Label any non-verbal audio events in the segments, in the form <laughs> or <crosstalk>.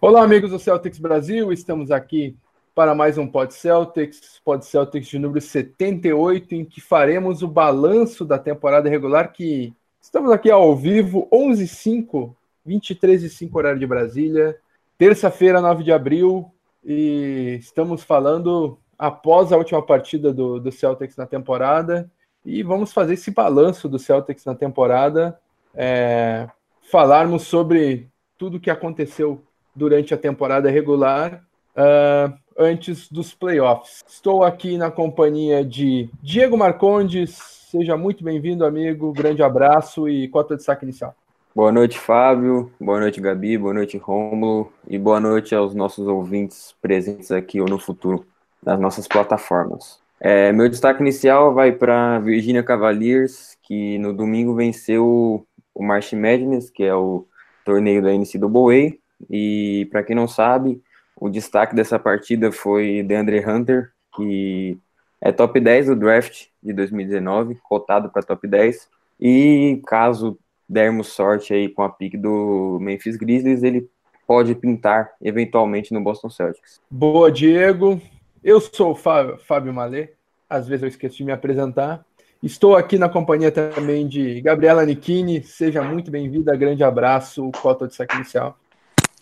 Olá, amigos do Celtics Brasil, estamos aqui para mais um Pod Celtics, Pod Celtics de número 78, em que faremos o balanço da temporada regular, que estamos aqui ao vivo, 11 5 23 e 5 horário de Brasília, terça-feira, 9 de abril, e estamos falando após a última partida do, do Celtics na temporada, e vamos fazer esse balanço do Celtics na temporada, é, falarmos sobre tudo o que aconteceu durante a temporada regular, uh, antes dos playoffs. Estou aqui na companhia de Diego Marcondes, seja muito bem-vindo, amigo, grande abraço e cota de saque inicial. Boa noite, Fábio. Boa noite, Gabi. Boa noite, Rômulo. E boa noite aos nossos ouvintes presentes aqui ou no futuro nas nossas plataformas. É, meu destaque inicial vai para Virginia Cavaliers, que no domingo venceu o March Madness, que é o torneio da NCAA. E para quem não sabe, o destaque dessa partida foi DeAndre Hunter, que é top 10 do draft de 2019, cotado para top 10. E caso dermos sorte aí com a pick do Memphis Grizzlies, ele pode pintar eventualmente no Boston Celtics. Boa, Diego. Eu sou o Fábio Malê. Às vezes eu esqueço de me apresentar. Estou aqui na companhia também de Gabriela Nichini. Seja muito bem-vinda. Grande abraço. Cota de saque inicial.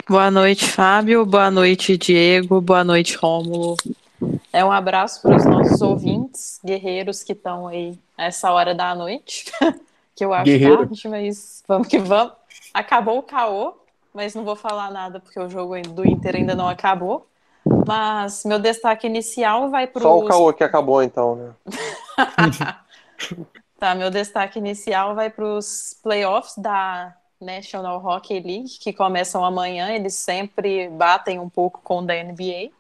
Boa noite, Fábio. Boa noite, Diego. Boa noite, Rômulo. É um abraço para os nossos ouvintes, guerreiros que estão aí a essa hora da noite. <laughs> que eu acho Guerreiro. tarde, mas vamos que vamos. Acabou o caô, mas não vou falar nada porque o jogo do Inter ainda não acabou. Mas meu destaque inicial vai para Só o caô que acabou então, né? <laughs> tá, meu destaque inicial vai para os playoffs da National Hockey League, que começam amanhã. Eles sempre batem um pouco com o da NBA.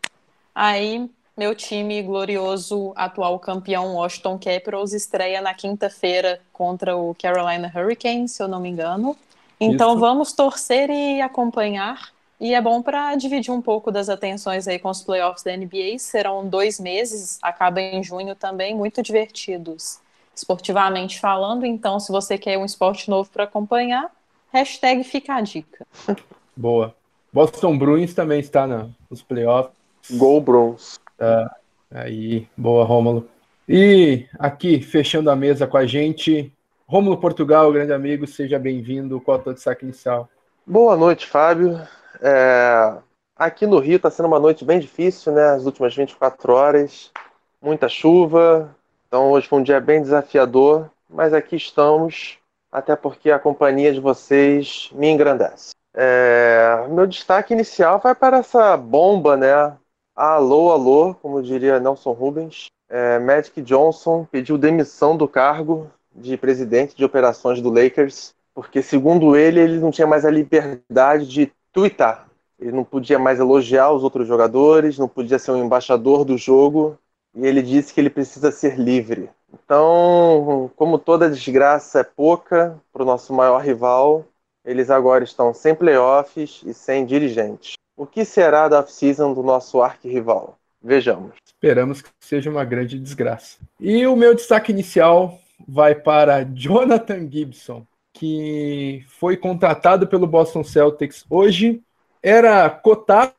Aí meu time glorioso, atual campeão Washington Capitals, estreia na quinta-feira contra o Carolina Hurricanes, se eu não me engano. Então Isso. vamos torcer e acompanhar. E é bom para dividir um pouco das atenções aí com os playoffs da NBA. Serão dois meses, acaba em junho também, muito divertidos, esportivamente falando. Então, se você quer um esporte novo para acompanhar, hashtag fica a dica. <laughs> Boa. Boston Bruins também está nos playoffs. Gol Bruins. Tá aí, boa, Rômulo. E aqui, fechando a mesa com a gente, Rômulo Portugal, grande amigo, seja bem-vindo, cota de saque inicial. Boa noite, Fábio. É... Aqui no Rio está sendo uma noite bem difícil, né? As últimas 24 horas, muita chuva, então hoje foi um dia bem desafiador, mas aqui estamos, até porque a companhia de vocês me engrandece. É... Meu destaque inicial vai para essa bomba, né? Alô, alô, como diria Nelson Rubens. É, Magic Johnson pediu demissão do cargo de presidente de operações do Lakers, porque, segundo ele, ele não tinha mais a liberdade de twittar. Ele não podia mais elogiar os outros jogadores, não podia ser um embaixador do jogo, e ele disse que ele precisa ser livre. Então, como toda desgraça é pouca para o nosso maior rival, eles agora estão sem playoffs e sem dirigentes. O que será da off-season do nosso arquirrival? Vejamos. Esperamos que seja uma grande desgraça. E o meu destaque inicial vai para Jonathan Gibson, que foi contratado pelo Boston Celtics hoje, era cotado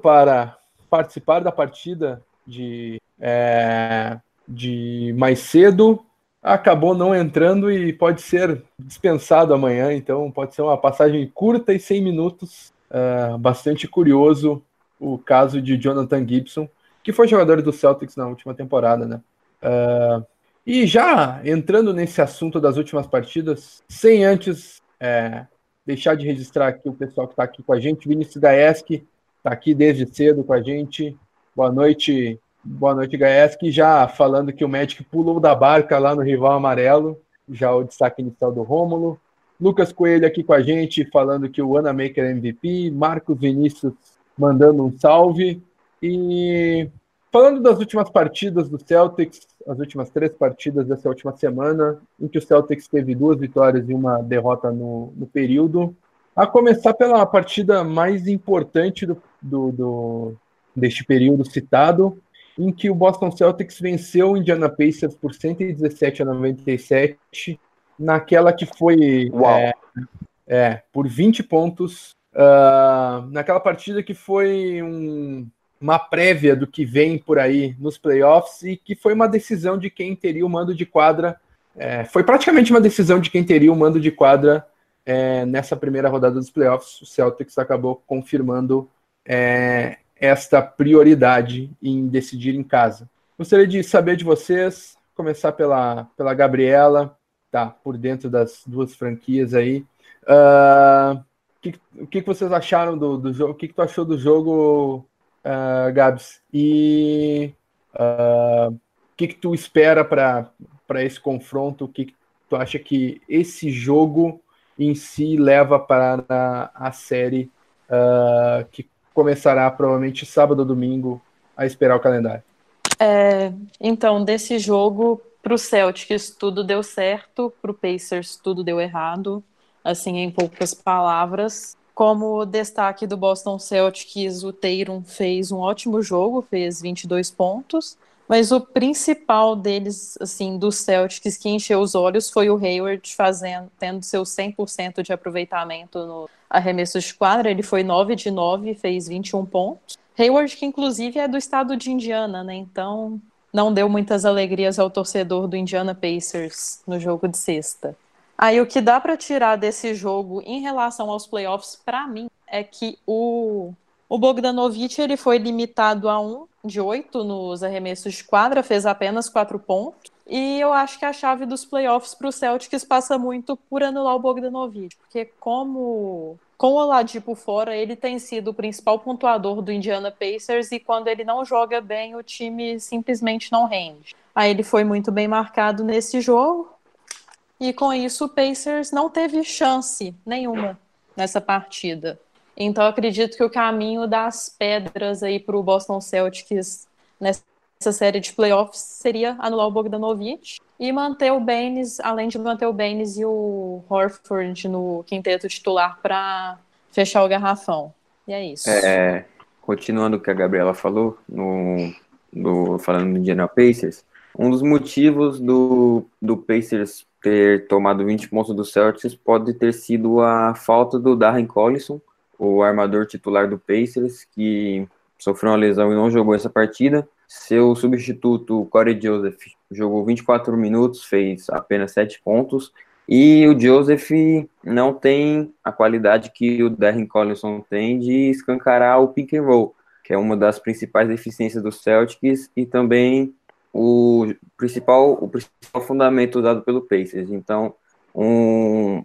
para participar da partida de, é, de mais cedo, acabou não entrando e pode ser dispensado amanhã, então pode ser uma passagem curta e 100 minutos uh, bastante curioso o caso de Jonathan Gibson, que foi jogador do Celtics na última temporada, né? Uh, e já entrando nesse assunto das últimas partidas, sem antes é, deixar de registrar aqui o pessoal que está aqui com a gente, Vinícius Gaeski está aqui desde cedo com a gente. Boa noite, boa noite, Gaeski. Já falando que o Magic pulou da barca lá no rival amarelo, já o destaque inicial do Rômulo. Lucas Coelho aqui com a gente, falando que o Anamaker é MVP. Marcos Vinícius mandando um salve. E falando das últimas partidas do Celtics, as últimas três partidas dessa última semana, em que o Celtics teve duas vitórias e uma derrota no, no período. A começar pela partida mais importante do, do, do, deste período citado, em que o Boston Celtics venceu o Indiana Pacers por 117 a 97 naquela que foi é, é, por 20 pontos. uh, naquela partida que foi um, uma prévia do que vem por aí nos playoffs e que foi uma decisão de quem teria o mando de quadra. É, foi praticamente uma decisão de quem teria o mando de quadra é, nessa primeira rodada dos playoffs. O Celtics acabou confirmando é, esta prioridade em decidir em casa. Gostaria de saber de vocês, começar pela, pela Gabriela, tá por dentro das duas franquias aí. Uh, que, o que, vocês acharam do, do jogo? O que, que tu achou do jogo, uh, Gabs? E uh, o que, que tu espera para esse confronto? O que, que tu acha que esse jogo em si leva para a, a série uh, que começará provavelmente sábado ou domingo a esperar o calendário? É, então, desse jogo, para o Celtics tudo deu certo, para o Pacers tudo deu errado, assim, em poucas palavras. Como destaque do Boston Celtics, o Tatum fez um ótimo jogo, fez 22 pontos, mas o principal deles, assim, do Celtics que encheu os olhos foi o Hayward fazendo, tendo seu 100% de aproveitamento no arremesso de quadra. Ele foi 9 de 9, fez 21 pontos. Hayward, que inclusive é do estado de Indiana, né? Então não deu muitas alegrias ao torcedor do Indiana Pacers no jogo de sexta. Aí o que dá para tirar desse jogo em relação aos playoffs, para mim, é que o o Bogdanovic ele foi limitado a um de oito nos arremessos de quadra, fez apenas quatro pontos. E eu acho que a chave dos playoffs para o Celtics passa muito por anular o Bogdanovic, porque como com o Oladipo fora, ele tem sido o principal pontuador do Indiana Pacers e quando ele não joga bem, o time simplesmente não rende. Aí ele foi muito bem marcado nesse jogo e com isso o Pacers não teve chance nenhuma nessa partida. Então acredito que o caminho das pedras aí para o Boston Celtics nessa série de playoffs seria anular o Bogdanovic e manter o Baines, além de manter o Baines e o Horford no quinteto titular para fechar o garrafão. E é isso. É, continuando o que a Gabriela falou, no, no, falando do Indiana Pacers, um dos motivos do, do Pacers ter tomado 20 pontos do Celtics pode ter sido a falta do Darren Collison, o armador titular do Pacers, que sofreu uma lesão e não jogou essa partida. Seu substituto, Corey Joseph, jogou 24 minutos, fez apenas 7 pontos. E o Joseph não tem a qualidade que o Darren Collinson tem de escancarar o pick and roll, que é uma das principais deficiências do Celtics e também o principal, o principal fundamento dado pelo Pacers. Então, um,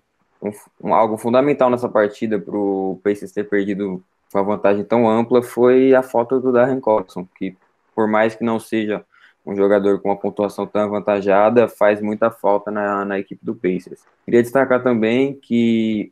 um, algo fundamental nessa partida para o Pacers ter perdido uma vantagem tão ampla foi a falta do Darren Collison, que por mais que não seja um jogador com uma pontuação tão avantajada, faz muita falta na, na equipe do Pacers. Queria destacar também que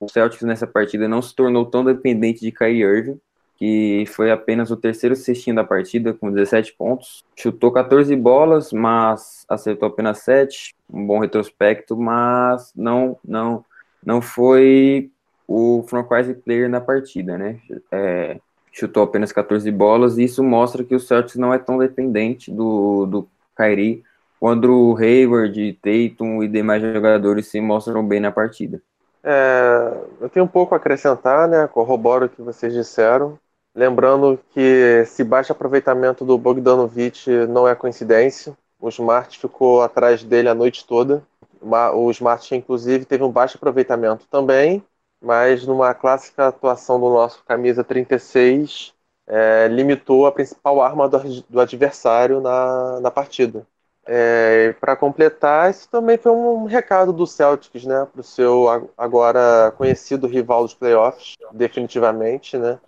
o Celtics nessa partida não se tornou tão dependente de Kyrie Irving, que foi apenas o terceiro cestinho da partida, com 17 pontos. Chutou 14 bolas, mas acertou apenas 7. Um bom retrospecto, mas não, não não foi o franchise player na partida, né? É, chutou apenas 14 bolas e isso mostra que o Celtics não é tão dependente do, do Kyrie quando o Hayward, Tatum e demais jogadores se mostram bem na partida. É, eu tenho um pouco a acrescentar, né? Corroboro o que vocês disseram. Lembrando que esse baixo aproveitamento do Bogdanovic não é coincidência. O Smart ficou atrás dele a noite toda. O Smart, inclusive, teve um baixo aproveitamento também, mas numa clássica atuação do nosso camisa 36, é, limitou a principal arma do, do adversário na, na partida. É, para completar, isso também foi um recado do Celtics, né, para o seu agora conhecido rival dos playoffs, definitivamente, né,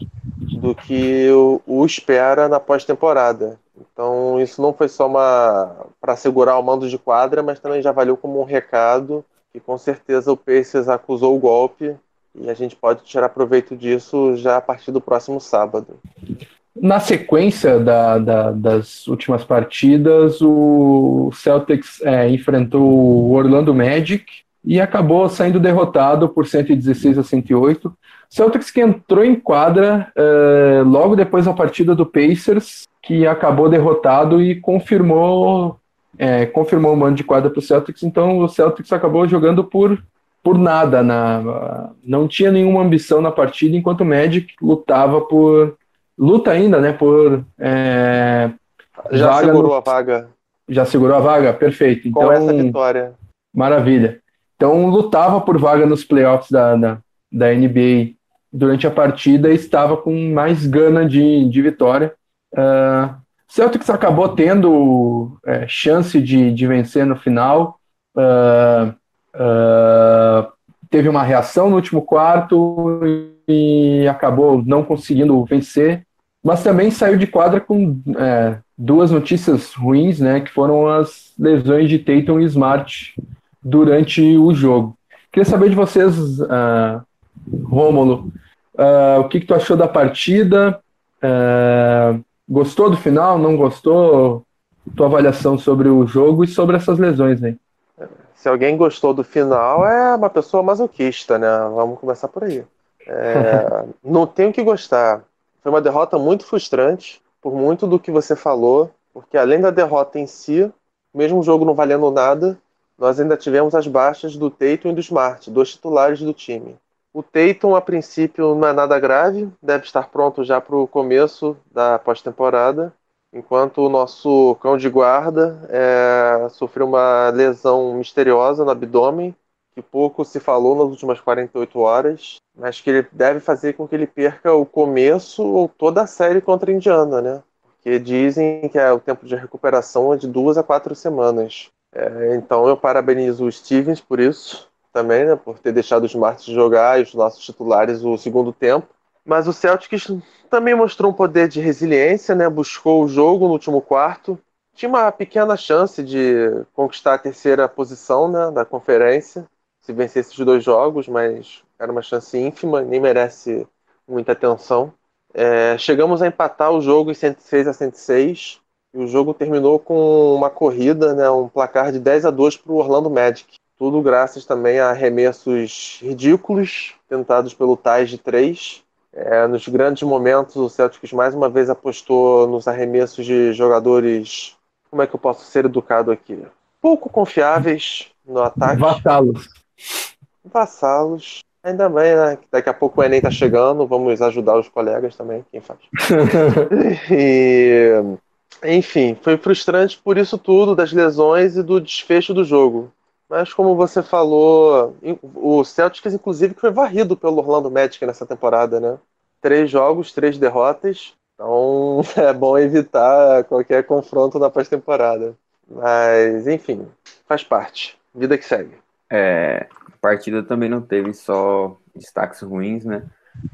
do que o, o espera na pós-temporada. Então, isso não foi só uma para segurar o mando de quadra, mas também já valeu como um recado que com certeza o Pacers acusou o golpe e a gente pode tirar proveito disso já a partir do próximo sábado. Na sequência da, da, das últimas partidas, o Celtics é, enfrentou o Orlando Magic e acabou saindo derrotado por 116 a 108. Celtics que entrou em quadra é, logo depois da partida do Pacers, que acabou derrotado e confirmou é, confirmou o mando de quadra para o Celtics. Então o Celtics acabou jogando por por nada, na, não tinha nenhuma ambição na partida, enquanto o Magic lutava por. luta ainda, né? Por. É, já segurou no, a vaga. Já segurou a vaga? Perfeito. Então, Com essa vitória. Maravilha. Então lutava por vaga nos playoffs da, da, da NBA durante a partida estava com mais gana de, de vitória. Uh, Celtics acabou tendo é, chance de, de vencer no final. Uh, uh, teve uma reação no último quarto e acabou não conseguindo vencer, mas também saiu de quadra com é, duas notícias ruins, né, que foram as lesões de Tatum e Smart durante o jogo. Queria saber de vocês, uh, Rômulo, uh, o que, que, tu achou da partida? Uh, gostou do final? Não gostou? Tua avaliação sobre o jogo e sobre essas lesões aí. Se alguém gostou do final, é uma pessoa masoquista, né? Vamos começar por aí. É, <laughs> não tenho que gostar. Foi uma derrota muito frustrante, por muito do que você falou, porque além da derrota em si, mesmo o jogo não valendo nada, nós ainda tivemos as baixas do Tatum e do Smart, dois titulares do time. O Tatum, a princípio, não é nada grave, deve estar pronto já para o começo da pós-temporada, enquanto o nosso cão de guarda é, sofreu uma lesão misteriosa no abdômen, que pouco se falou nas últimas 48 horas, mas que ele deve fazer com que ele perca o começo ou toda a série contra a Indiana, né? Porque dizem que é, o tempo de recuperação é de duas a quatro semanas. É, então eu parabenizo o Stevens por isso também, né, por ter deixado os Martins jogar e os nossos titulares o segundo tempo. Mas o Celtics também mostrou um poder de resiliência, né, buscou o jogo no último quarto. Tinha uma pequena chance de conquistar a terceira posição né, da conferência, se vencesse os dois jogos, mas era uma chance ínfima, nem merece muita atenção. É, chegamos a empatar o jogo em 106 a 106. E o jogo terminou com uma corrida, né, um placar de 10 a 2 para o Orlando Magic. Tudo graças também a arremessos ridículos tentados pelo Tais de 3. É, nos grandes momentos, o Celtics mais uma vez apostou nos arremessos de jogadores. Como é que eu posso ser educado aqui? Pouco confiáveis no ataque. Vassalos. Vassalos. Ainda bem, né? Daqui a pouco o Enem tá chegando, vamos ajudar os colegas também, quem faz. <laughs> e enfim, foi frustrante por isso tudo, das lesões e do desfecho do jogo. Mas como você falou, o Celtics, inclusive, foi varrido pelo Orlando Magic nessa temporada, né? Três jogos, três derrotas. Então <laughs> é bom evitar qualquer confronto na pós-temporada. Mas, enfim, faz parte. Vida que segue. É, a partida também não teve só destaques ruins, né?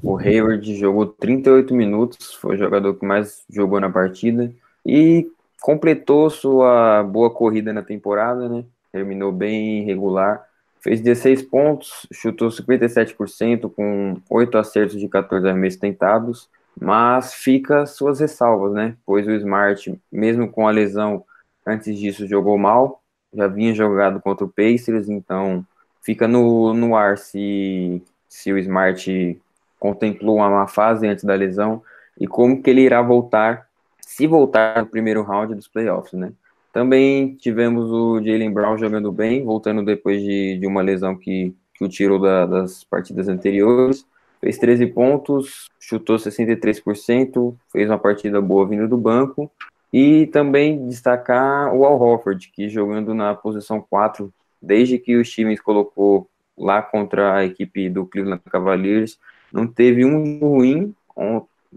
O Hayward jogou 38 minutos, foi o jogador que mais jogou na partida e completou sua boa corrida na temporada, né? Terminou bem regular, fez 16 pontos, chutou 57% com 8 acertos de 14 arremessos tentados, mas fica suas ressalvas, né? Pois o Smart, mesmo com a lesão, antes disso jogou mal, já vinha jogado contra o Pacers, então fica no, no ar se, se o Smart contemplou uma má fase antes da lesão e como que ele irá voltar se voltar no primeiro round dos playoffs, né? Também tivemos o Jalen Brown jogando bem, voltando depois de, de uma lesão que, que o tirou da, das partidas anteriores. Fez 13 pontos, chutou 63%, fez uma partida boa vindo do banco. E também destacar o Al Horford, que jogando na posição 4, desde que o Stevens colocou lá contra a equipe do Cleveland Cavaliers, não teve um ruim,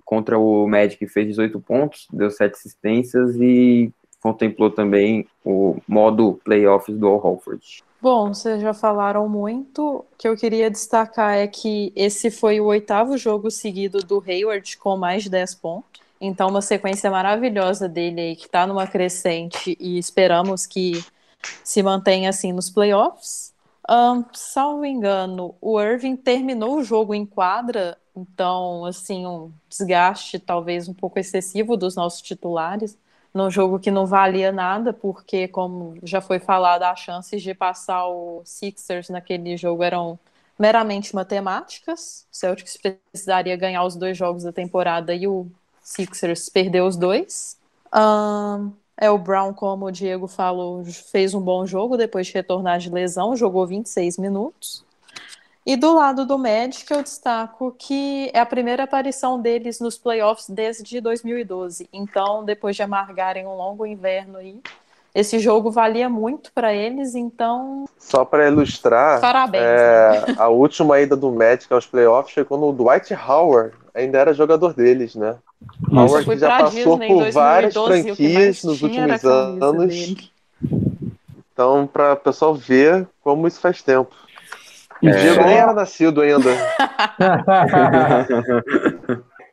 contra o Magic fez 18 pontos, deu 7 assistências e contemplou também o modo playoffs do Al Holford. Bom, vocês já falaram muito. O que eu queria destacar é que esse foi o oitavo jogo seguido do Hayward com mais de 10 pontos. Então, uma sequência maravilhosa dele aí, que está numa crescente e esperamos que se mantenha assim nos playoffs. Um, salvo engano, o Irving terminou o jogo em quadra então, assim, um desgaste talvez um pouco excessivo dos nossos titulares, num jogo que não valia nada, porque, como já foi falado, as chances de passar o Sixers naquele jogo eram meramente matemáticas. O Celtics precisaria ganhar os dois jogos da temporada e o Sixers perdeu os dois. Um, é o Brown, como o Diego falou, fez um bom jogo depois de retornar de lesão, jogou 26 minutos. E do lado do Magic, eu destaco que é a primeira aparição deles nos playoffs desde 2012. Então, depois de amargarem um longo inverno aí, esse jogo valia muito para eles, então. Só para ilustrar, Parabéns, é, né? a última ida do Magic aos playoffs foi quando o Dwight Howard ainda era jogador deles, né? Isso. Howard que já passou Disney por várias 2012, o que franquias nos últimos anos. dele. Então, para o pessoal ver como isso faz tempo. E O Diego só- nem era nascido ainda. <laughs>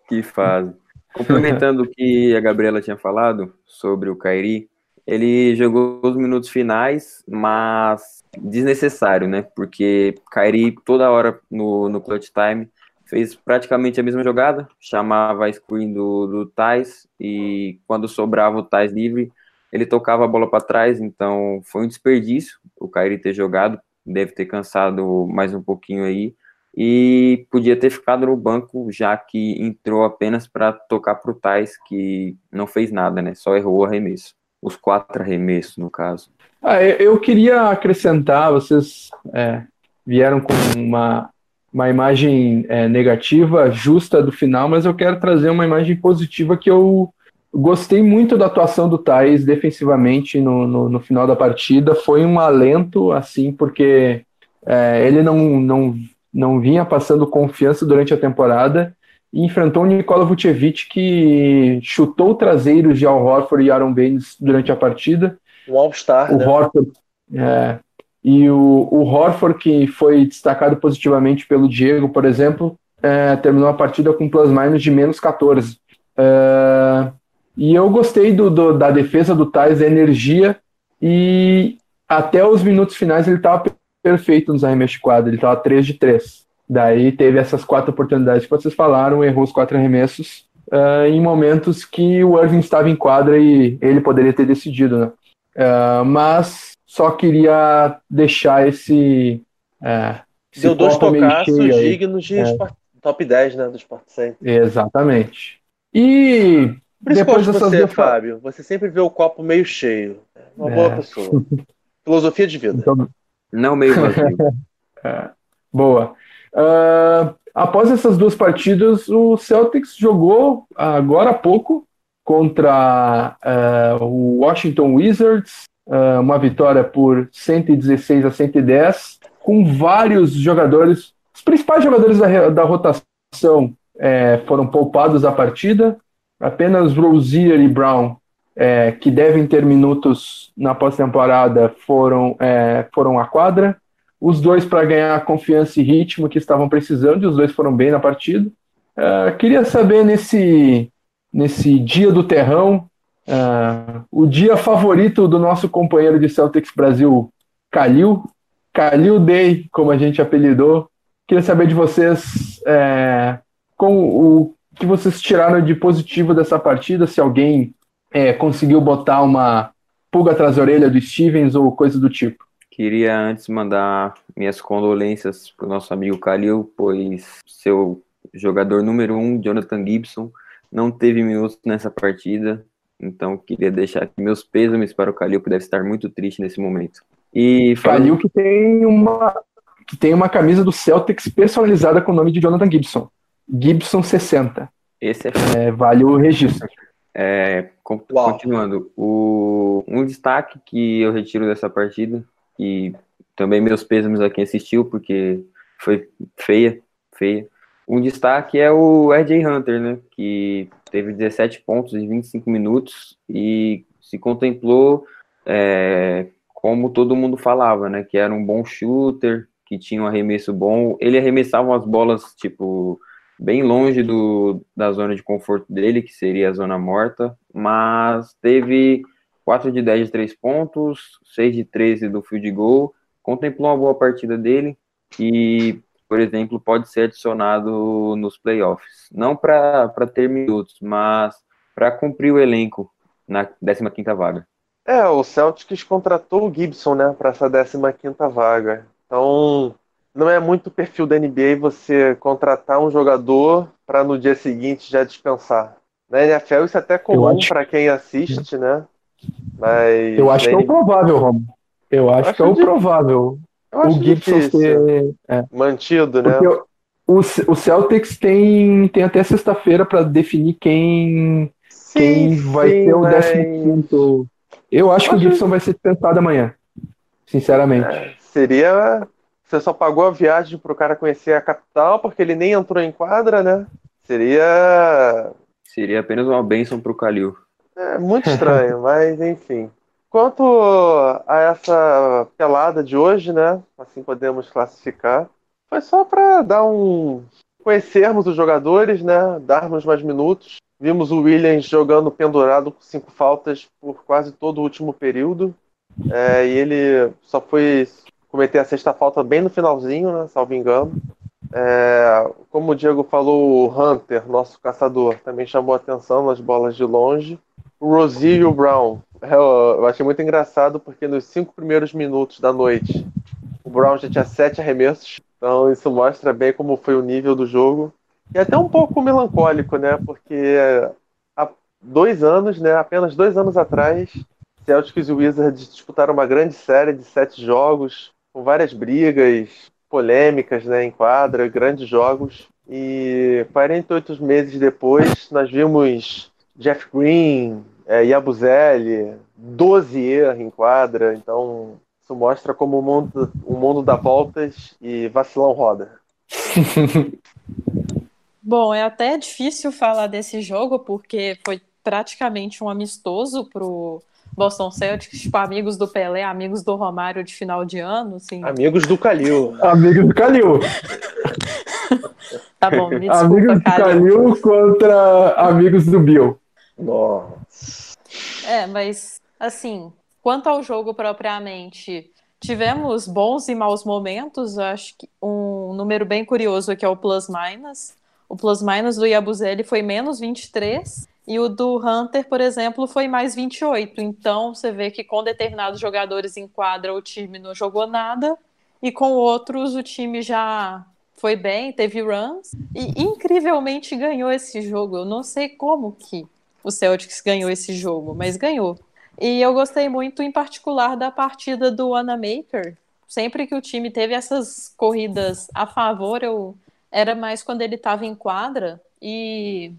que fase. Complementando o que a Gabriela tinha falado sobre o Kairi, ele jogou os minutos finais, mas desnecessário, né? Porque Kairi toda hora no, no clutch time fez praticamente a mesma jogada, chamava a screen do, do Thais e quando sobrava o Thais livre, ele tocava a bola para trás, então foi um desperdício o Kairi ter jogado, deve ter cansado mais um pouquinho aí e podia ter ficado no banco, já que entrou apenas para tocar para o Tais, que não fez nada, né? Só errou o arremesso. Os quatro arremessos, no caso. Ah, eu- queria acrescentar, vocês é, vieram com uma, uma imagem é, negativa, justa do final, mas eu quero trazer uma imagem positiva que eu gostei muito da atuação do Thais defensivamente no, no, no final da partida. Foi um alento, assim, porque é, ele não, não, não vinha passando confiança durante a temporada e enfrentou o Nikola Vucevic, que chutou traseiros de Al Horford e Aaron Baines durante a partida. Um All-Star, O né? Horford, é, e o, o Horford, que foi destacado positivamente pelo Diego, por exemplo, é, terminou a partida com plus-minus de menos 14. É, e eu gostei do, do- da defesa do Thais, da energia, e até os minutos finais ele estava perfeito nos arremessos de quadra, ele estava 3 de 3. Daí teve essas quatro oportunidades que vocês falaram, errou os quatro arremessos é, em momentos que o Irving estava em quadra e ele poderia ter decidido, né? É, mas só queria deixar esse, é, esse Deu dois tocaços dignos de É. Top 10, né? Do Sport Center. Exatamente. E Por isso que eu depois dessas você, Fábio. Você sempre vê o copo meio cheio. É uma É. boa pessoa. <laughs> Filosofia de vida. Então, Não meio vazio. <laughs> boa. Ah, após essas duas partidas, o Celtics jogou agora há pouco contra ah, o Washington Wizards, ah, uma vitória por 116 a 110, com vários jogadores, os principais jogadores da, da rotação eh, foram poupados da partida, apenas Rozier e Brown, eh, que devem ter minutos na pós-temporada, foram, eh, foram à quadra. Os dois para ganhar confiança e ritmo que estavam precisando, e os dois foram bem na partida. Ah, queria saber nesse, nesse dia do terrão, ah, o dia favorito do nosso companheiro de Celtics Brasil, Calil, Calil Day, como a gente apelidou. Queria saber de vocês é, com o que vocês tiraram de positivo dessa partida, se alguém é, conseguiu botar uma pulga atrás da orelha do Stevens ou coisa do tipo. Queria antes mandar minhas condolências para o nosso amigo Kalil, pois seu jogador número um, Jonathan Gibson, não teve minutos nessa partida. Então, queria deixar aqui meus pêsames para o Kalil, que deve estar muito triste nesse momento. E Calil que tem uma que tem uma camisa do Celtics personalizada com o nome de Jonathan Gibson. Gibson 60. esse é É, vale o registro. É, continuando, o, um destaque que eu retiro dessa partida, e também meus pêsames a quem assistiu, porque foi feia, feia. Um destaque é o RJ Hunter, né, que teve 17 pontos em 25 minutos e se contemplou é, como todo mundo falava, né, que era um bom shooter, que tinha um arremesso bom. Ele arremessava as bolas, tipo, bem longe do, da zona de conforto dele, que seria a zona morta, mas teve 4 de 10 de 3 pontos, 6 de 13 do field goal, contemplou uma boa partida dele e, por exemplo, pode ser adicionado nos playoffs. Não para ter minutos, mas para cumprir o elenco na 15ª vaga. É, o Celtics contratou o Gibson, né, para essa 15ª vaga. Então, não é muito o perfil da NBA você contratar um jogador para no dia seguinte já dispensar. Na NFL isso é até comum acho- para quem assiste, né? Mas Eu acho que é o provável, Romo. Eu acho Acho que é o de- provável. o Gibson ser é. mantido, né? Porque o, o Celtics tem, tem até sexta-feira para definir quem, sim, quem vai sim, ser o décimo quinto. Eu acho que o Gibson vai ser dispensado amanhã. Sinceramente. É, seria. Você só pagou a viagem para o cara conhecer a capital, porque ele nem entrou em quadra, né? Seria. Seria apenas uma bênção para o Calil. É muito estranho, <laughs> mas enfim. Quanto a essa pelada de hoje, né? Assim podemos classificar. Foi só para dar um. conhecermos os jogadores, né? Darmos mais minutos. Vimos o Williams jogando pendurado com cinco faltas por quase todo o último período. É, e ele só foi cometer a sexta falta bem no finalzinho, né? Salvo engano. É, como o Diego falou, o Hunter, nosso caçador, também chamou atenção nas bolas de longe. O Rosie e o Brown. É, eu achei muito engraçado porque nos cinco primeiros minutos da noite, o Brown já tinha sete arremessos. Então isso mostra bem como foi o nível do jogo. E até um pouco melancólico, né? Porque há dois anos, né? Apenas dois anos atrás, Celtics e Wizards disputaram uma grande série de sete jogos, com várias brigas, polêmicas né, em quadra, grandes jogos. E 48 meses depois, nós vimos Jeff Green, é, Yabuzele, 12 erros em quadra. Então, isso mostra como o mundo, o mundo dá voltas e vacilão roda. <laughs> Bom, é até difícil falar desse jogo, porque foi praticamente um amistoso pro Boston Celtics, tipo, amigos do Pelé, amigos do Romário de final de ano, assim. Amigos do Calil. amigos do Calil. tá bom, me desculpa, Amigos do Calil contra amigos do Bill. Nossa. É, mas, assim, quanto ao jogo propriamente, tivemos bons e maus momentos, acho que um número bem curioso aqui é o plus-minus. O plus-minus do Yabuzeli foi menos 23, e o do Hunter, por exemplo, foi mais 28. Então você vê que com determinados jogadores em quadra o time não jogou nada, e com outros o time já foi bem, teve runs, e incrivelmente ganhou esse jogo. Eu não sei como que o Celtics ganhou esse jogo, mas ganhou. E eu gostei muito, em particular, da partida do Anamaker. Sempre que o time teve essas corridas a favor, eu era mais quando ele estava em quadra. E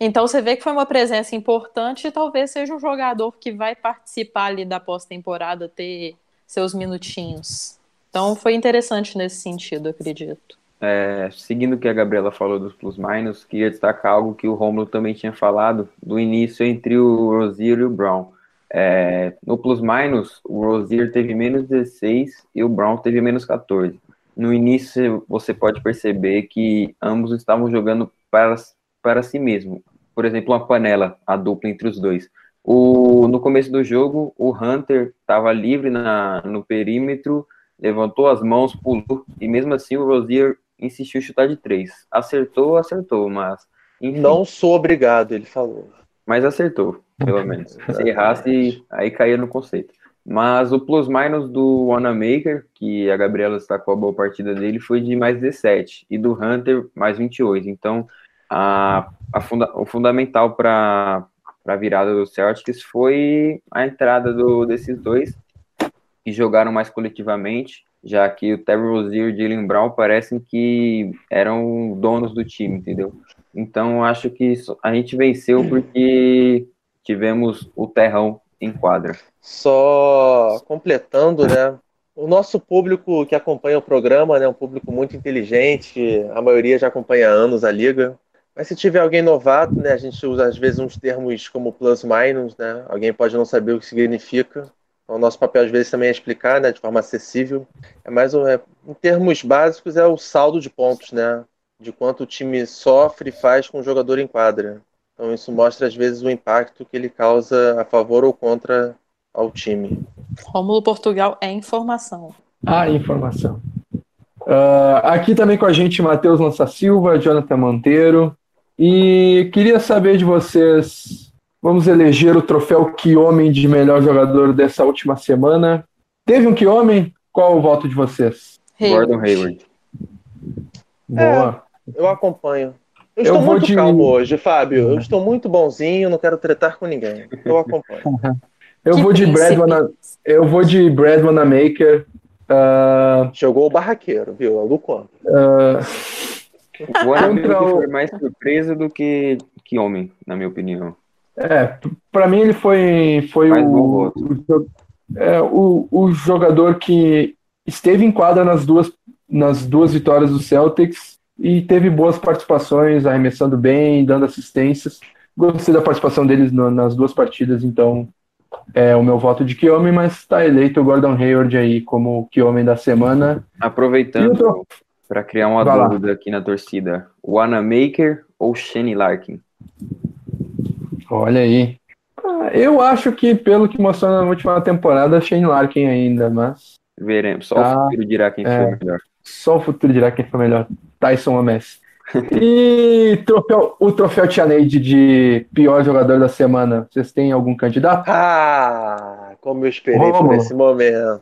então você vê que foi uma presença importante e talvez seja um jogador que vai participar ali da pós-temporada, ter seus minutinhos. Então foi interessante nesse sentido, acredito. É, seguindo o que a Gabriela falou dos plus-minus, queria destacar algo que o Romulo também tinha falado do início entre o Rozier e o Brown. É, no plus-minus, o Rozier teve menos 16 e o Brown teve menos 14. No início, você pode perceber que ambos estavam jogando para para si mesmo. Por exemplo, uma panela, a dupla entre os dois. O, no começo do jogo, o Hunter estava livre na, no perímetro, levantou as mãos, pulou, e mesmo assim o Rozier insistiu em chutar de três. Acertou, acertou, mas. Enfim. Não sou obrigado, ele falou. Mas acertou, pelo menos. <laughs> Se errasse, aí caía no conceito. Mas o plus-minus do Wanamaker, que a Gabriela destacou a boa partida dele, foi de mais 17. E do Hunter, mais 28. Então, a, a funda, o fundamental para a virada do Celtics foi a entrada do, desses dois, que jogaram mais coletivamente, já que o Terry Rozier e o Jalen Brown parecem que eram donos do time, entendeu? Então, acho que a gente venceu porque tivemos o terrão em quadra. Só completando, né? O nosso público que acompanha o programa é né, um público muito inteligente, a maioria já acompanha há anos a liga. Mas se tiver alguém novato, né, a gente usa às vezes uns termos como plus minus, né? Alguém pode não saber o que significa. Então, o nosso papel às vezes também é explicar, né, de forma acessível. É mais um, é, em termos básicos é o saldo de pontos, né? De quanto o time sofre e faz com o jogador em quadra. Então isso mostra às vezes o impacto que ele causa a favor ou contra ao time. Rômulo Portugal é informação. Ah, informação. Uh, aqui também com a gente Matheus Lança Silva, Jonathan Monteiro, e queria saber de vocês. Vamos eleger o troféu Que Homem de melhor jogador dessa última semana. Teve um Que Homem? Qual o voto de vocês? Hayward. Gordon Hayward. Boa. É, eu acompanho. Eu, eu estou muito de... calmo hoje, Fábio. Eu estou muito bonzinho, não quero tretar com ninguém. Eu acompanho. <laughs> eu, vou de Brad Wana... eu vou de Brad Wanamaker. Uh, Jogou o barraqueiro, viu? É o do contra. Uh, O <laughs> o- foi mais surpresa do que, que homem, na minha opinião. É, para mim ele foi, foi o, o, é, o, o jogador que esteve em quadra nas duas, nas duas vitórias do Celtics e teve boas participações, arremessando bem, dando assistências. Gostei da participação deles no- nas duas partidas, então é o meu voto de que homem, mas está eleito o Gordon Hayward aí como que homem da semana. E o Aproveitando para criar uma Vai lá. dúvida aqui na torcida, Wanamaker ou Shane Larkin? Olha aí. Ah, Eu acho que, pelo que mostrou na última temporada, Shane Larkin ainda, mas Veremos, só Tá. o futuro dirá quem É. foi melhor. Só o futuro dirá quem foi melhor. Tyson Messi. E troféu- o troféu Tianeide de pior jogador da semana. Vocês têm algum candidato? Ah, como eu esperei por Rômulo. esse momento.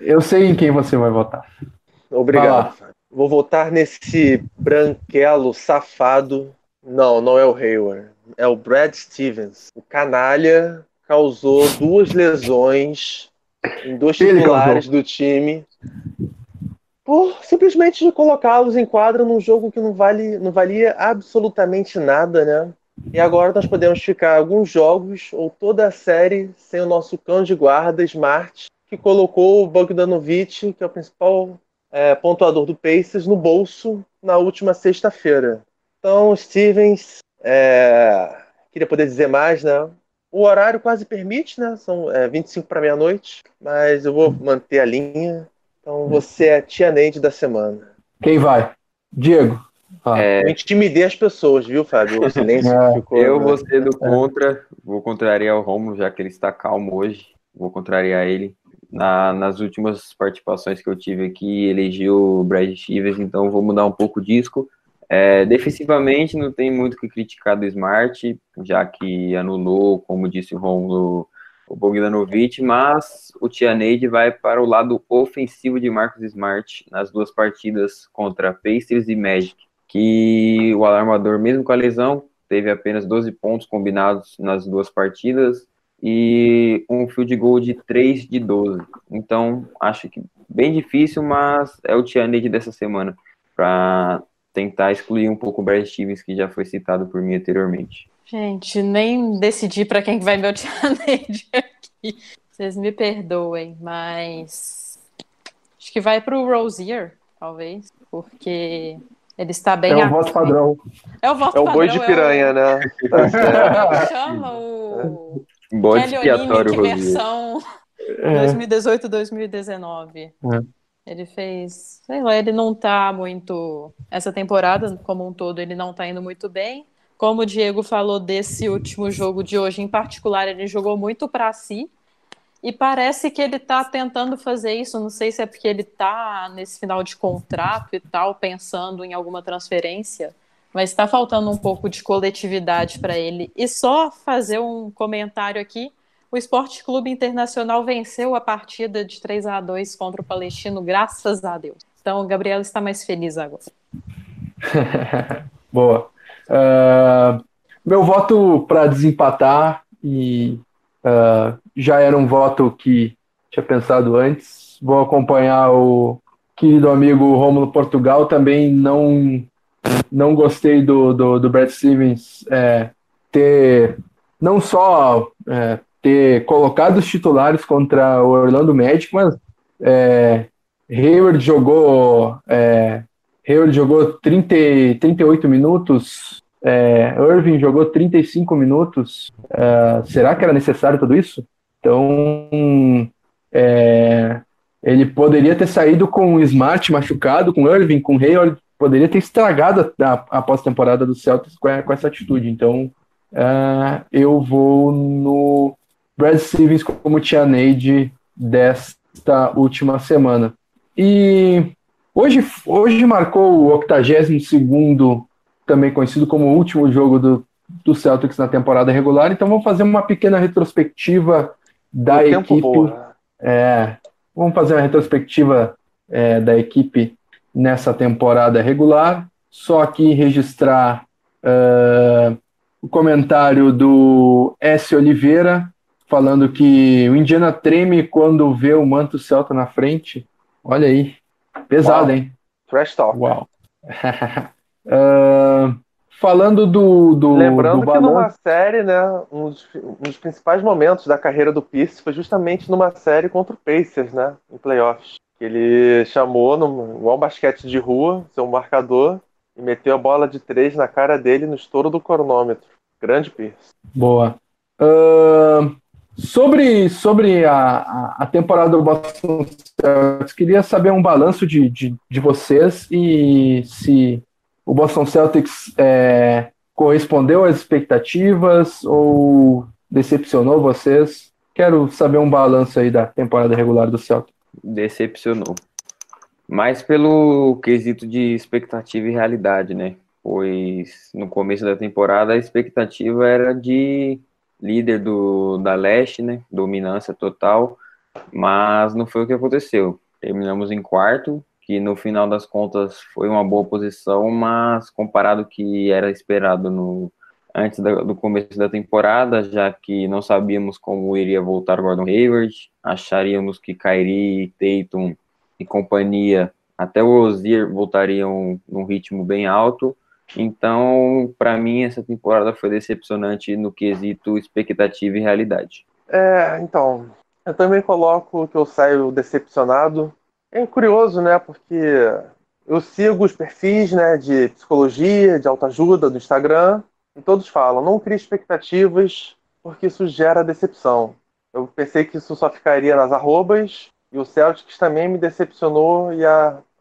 Eu sei em quem você vai votar. Vai lá. Obrigado. Vou votar nesse branquelo safado. Não, não é o Hayward. É o Brad Stevens. O canalha causou duas lesões em dois Ele titulares do time por simplesmente colocá-los em quadra num jogo que não, vale, não valia absolutamente nada, né? E agora nós podemos ficar alguns jogos ou toda a série sem o nosso cão de guarda, Smart, que colocou o Bogdanovic, que é o principal é, pontuador do Pacers, no bolso na última sexta-feira. Então, Stevens, é, queria poder dizer mais, né? O horário quase permite, né? São é, 25 para meia-noite, mas eu vou manter a linha. Então, você é a tia Neide da semana. Quem vai? Diego. Ah, É, Eu intimidei as pessoas, viu, Fábio? O silêncio <laughs> É, que ficou. eu né? vou ser do contra, vou contrariar o Romulo, já que ele está calmo hoje. Vou contrariar ele. Na- nas últimas participações que eu tive aqui, elegeu o Brad Stevens, então vou mudar um pouco o disco. É, defensivamente, não tem muito que criticar do Smart, já que anulou, como disse o Romulo, o Bogdanovic, mas o Tianeide vai para o lado ofensivo de Marcos Smart nas duas partidas contra Pacers e Magic, que o alarmador, mesmo com a lesão, teve apenas 12 pontos combinados nas duas partidas e um field goal de 3 de 12. Então, acho que bem difícil, mas é o Tianeide dessa semana para tentar excluir um pouco o Brad Stevens, que já foi citado por mim anteriormente. Gente, nem decidi para quem que vai meu <laughs> Tianeide aqui. Vocês me perdoem, mas acho que vai pro Rosier, talvez, porque ele está bem é o voto padrão. É o voto É o boi de padrão, piranha, né? É o, como chama o Bode Kelly expiatório, Olynyk Rosier. versão É, 2018, 2019. É. Ele fez, sei lá, ele não tá muito. Essa temporada, como um todo, ele não tá indo muito bem. Como o Diego falou desse último jogo de hoje, em particular, ele jogou muito para si. E parece que ele tá tentando fazer isso. Não sei se é porque ele tá nesse final de contrato e tal, pensando em alguma transferência. Mas está faltando um pouco de coletividade para ele. E só fazer um comentário aqui. O Esporte Clube Internacional venceu a partida de 3 a 2 contra o Palestino, graças a Deus. Então, o Gabriel está mais feliz agora. <laughs> Boa. Ah, meu voto para desempatar e ah, já era um voto que tinha pensado antes. Vou acompanhar o querido amigo Rômulo Portugal. Também não não gostei do, do, do Brad Stevens é, ter não só é, ter colocado os titulares contra o Orlando Magic, mas é, Hayward jogou é, Hayward jogou 30, e- 38 minutos, é, Irving jogou 35 minutos. É, será que era necessário tudo isso? Então, é, ele poderia ter saído com o Smart machucado, com Irving, com Hayward, poderia ter estragado a, a pós-temporada do Celtics com, com essa atitude. Então, é, eu vou no Brad Stevens como Tianeide desta última semana. E Hoje, hoje marcou o 82º, também conhecido como o último jogo do, do Celtics na temporada regular, então vamos fazer uma pequena retrospectiva da equipe. boa. É, vamos fazer uma retrospectiva é, da equipe nessa temporada regular. Só aqui registrar ah, o comentário do S. Oliveira, falando que o Indiana treme quando vê o manto celta na frente. Olha aí. Pesado, Uau. hein? Trash Talk. Uau. Ah, <laughs> falando do, do, Lembrando do que numa série, né, um dos, um dos principais momentos da carreira do Pierce foi justamente numa série contra o Pacers, né, em playoffs. Ele chamou, num, igual basquete de rua, seu marcador, e meteu a bola de três na cara dele no estouro do cronômetro. Grande Pierce. boa. Ah, sobre sobre a, a, a temporada do Boston Celtics, queria saber um balanço de, de, de vocês e se o Boston Celtics é, correspondeu às expectativas ou decepcionou vocês. Quero saber um balanço aí da temporada regular do Celtics. Decepcionou. Mais pelo quesito de expectativa e realidade, né? Pois no começo da temporada a expectativa era de líder do, da leste, né? Dominância total, mas não foi o que aconteceu. Terminamos em quarto, que no final das contas foi uma boa posição, mas comparado ao que era esperado no, antes da- do começo da temporada, já que não sabíamos como iria voltar o Gordon Hayward, acharíamos que Kyrie, Tatum e companhia, até o Rozier voltariam num ritmo bem alto. Então, para mim, essa temporada foi decepcionante no quesito expectativa e realidade. É, então, eu também coloco que eu saio decepcionado. É curioso, né? Porque eu sigo os perfis, né, de psicologia, de autoajuda do Instagram, e todos falam, não crie expectativas, porque isso gera decepção. Eu pensei que isso só ficaria nas arrobas, e o Celtics também me decepcionou e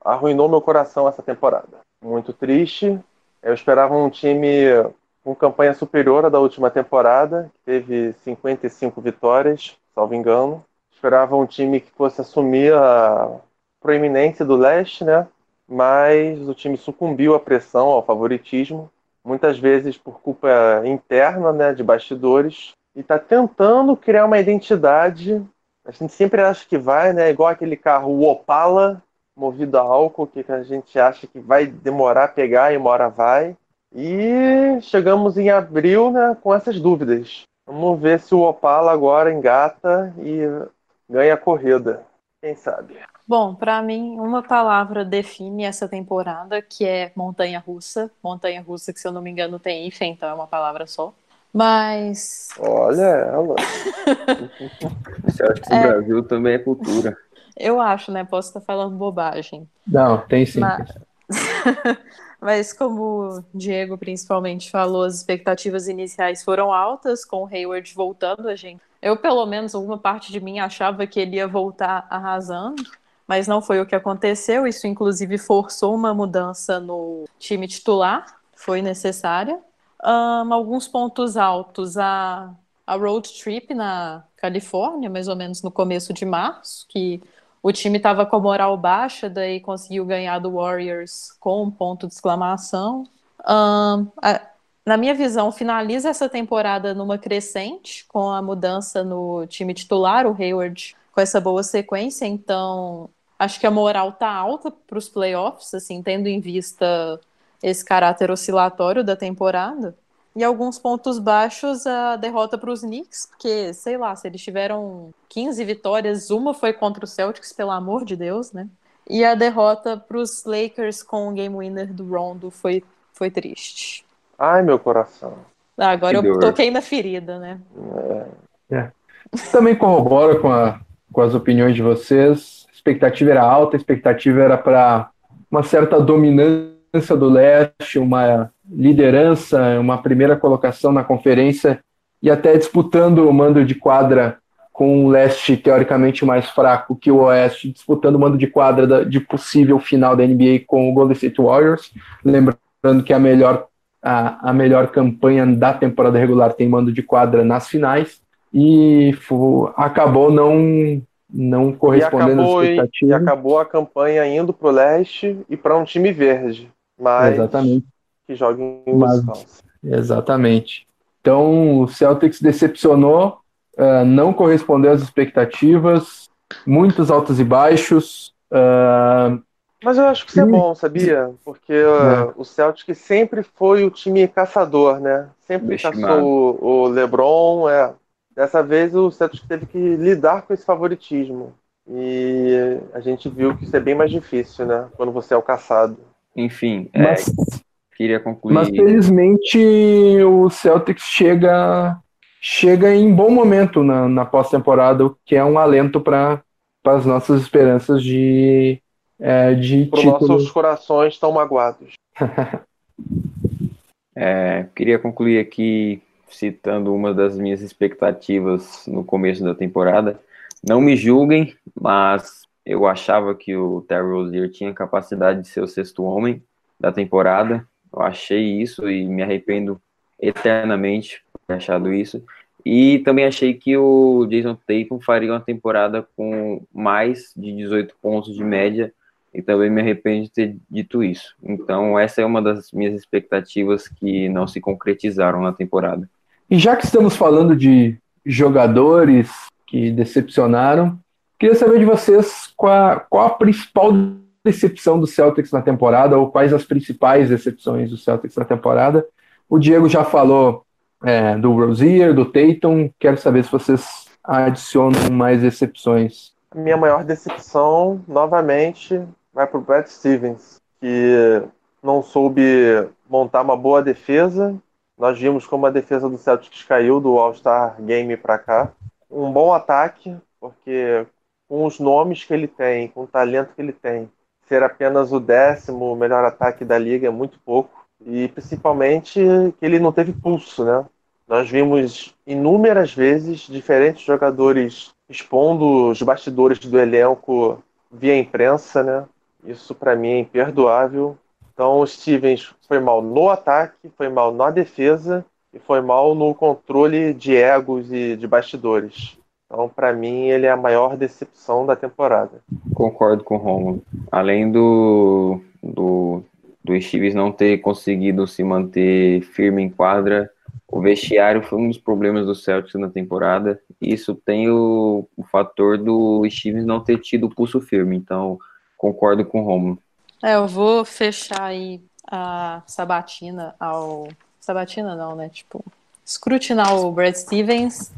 arruinou meu coração essa temporada. Muito triste. Eu esperava um time com campanha superior à da última temporada, que teve 55 vitórias, salvo engano. Esperava um time que fosse assumir a proeminência do leste, né? Mas o time sucumbiu à pressão, ao favoritismo, muitas vezes por culpa interna, né, de bastidores, e está tentando criar uma identidade. A gente sempre acha que vai, né? Igual aquele carro Opala, movido a álcool, que a gente acha que vai demorar a pegar e uma hora vai. E chegamos em abril né, com essas dúvidas. Vamos ver se o Opala agora engata e ganha a corrida. Quem sabe? Bom, para mim, uma palavra define essa temporada, que é montanha-russa. Montanha-russa, que se eu não me engano tem hífen, então é uma palavra só. Mas Olha ela. <laughs> Celtics no É. Brasil também é cultura. eu acho, né? Posso estar falando bobagem. Não, tem sim. Mas, <laughs> mas como o Diego principalmente falou, as expectativas iniciais foram altas com o Hayward voltando a gente. Eu, pelo menos, uma parte de mim achava que ele ia voltar arrasando, mas não foi o que aconteceu. Isso, inclusive, forçou uma mudança no time titular, foi necessária. Ahn, alguns pontos altos, a, a road trip na Califórnia, mais ou menos no começo de março, que o time estava com a moral baixa, daí conseguiu ganhar do Warriors com um ponto de exclamação. Ahn, a- na minha visão, finaliza essa temporada numa crescente, com a mudança no time titular, o Hayward com essa boa sequência, então acho que a moral tá alta para os playoffs, assim, tendo em vista esse caráter oscilatório da temporada. E alguns pontos baixos, a derrota para os Knicks, porque, sei lá, se eles tiveram 15 vitórias, uma foi contra o Celtics, pelo amor de Deus, né? E a derrota para os Lakers com o game winner do Rondo foi, foi triste. Ai, meu coração. Ah, agora Que eu dor. toquei na ferida, né? Também corrobora com, a- com as opiniões de vocês. Expectativa era alta, a expectativa era para uma certa dominância do leste, uma liderança, uma primeira colocação na conferência e até disputando o mando de quadra com o leste teoricamente mais fraco que o oeste, disputando o mando de quadra de possível final da NBA com o Golden State Warriors. Lembrando que a melhor, a, a melhor campanha da temporada regular tem mando de quadra nas finais e acabou não não correspondendo às acabou, e, expectativas. acabou a campanha indo pro leste e para um time verde. Mas Exatamente, que joga em Mas- Wisconsin. exatamente. Então o Celtics decepcionou, ah, não correspondeu às expectativas, muitos altos e baixos. ah, Mas eu acho que isso é bom, sabia? Porque uh, o Celtic sempre foi o time caçador, né? Sempre Subestimado. caçou o, o LeBron. É. Dessa vez o Celtic teve que lidar com esse favoritismo. E a gente viu que isso é bem mais difícil, né? Quando você é o caçado. Enfim, é, Mas, queria concluir. mas felizmente o Celtics chega chega em bom momento na, na pós-temporada, o que é um alento para as nossas esperanças de, é, de Para título. nossos corações tão magoados. <laughs> É, queria concluir aqui citando uma das minhas expectativas no começo da temporada. Não me julguem, mas eu achava que o Terry Rozier tinha capacidade de ser o sexto homem da temporada. Eu achei isso e me arrependo eternamente por ter achado isso. E também achei que o Jason Tatum faria uma temporada com mais de 18 pontos de média e também me arrependo de ter dito isso. Então, essa é uma das minhas expectativas que não se concretizaram na temporada. E já que estamos falando de jogadores que decepcionaram, queria saber de vocês qual, qual a principal decepção do Celtics na temporada, ou quais as principais decepções do Celtics na temporada. O Diego já falou é, do Rozier, do Tatum, quero saber se vocês adicionam mais decepções. A minha maior decepção, novamente, vai para o Brad Stevens, que não soube montar uma boa defesa. Nós vimos como a defesa do Celtics caiu do All-Star Game para cá. Um bom ataque, porque com os nomes que ele tem, com o talento que ele tem, ser apenas o décimo melhor ataque da liga é muito pouco. E principalmente que ele não teve pulso, né? Nós vimos inúmeras vezes diferentes jogadores expondo os bastidores do elenco via imprensa, né? Isso para mim é imperdoável. Então o Stevens foi mal no ataque, foi mal na defesa e foi mal no controle de egos e de bastidores. Então, para mim, ele é a maior decepção da temporada. Concordo com o Romulo. Além do, do, do Stevens não ter conseguido se manter firme em quadra, o vestiário foi um dos problemas do Celtics na temporada. Isso tem o, o fator do Stevens não ter tido o pulso firme. Então, concordo com o Romulo. É, eu vou fechar aí a sabatina ao. Sabatina não, né? Tipo, escrutinar o Brad Stevens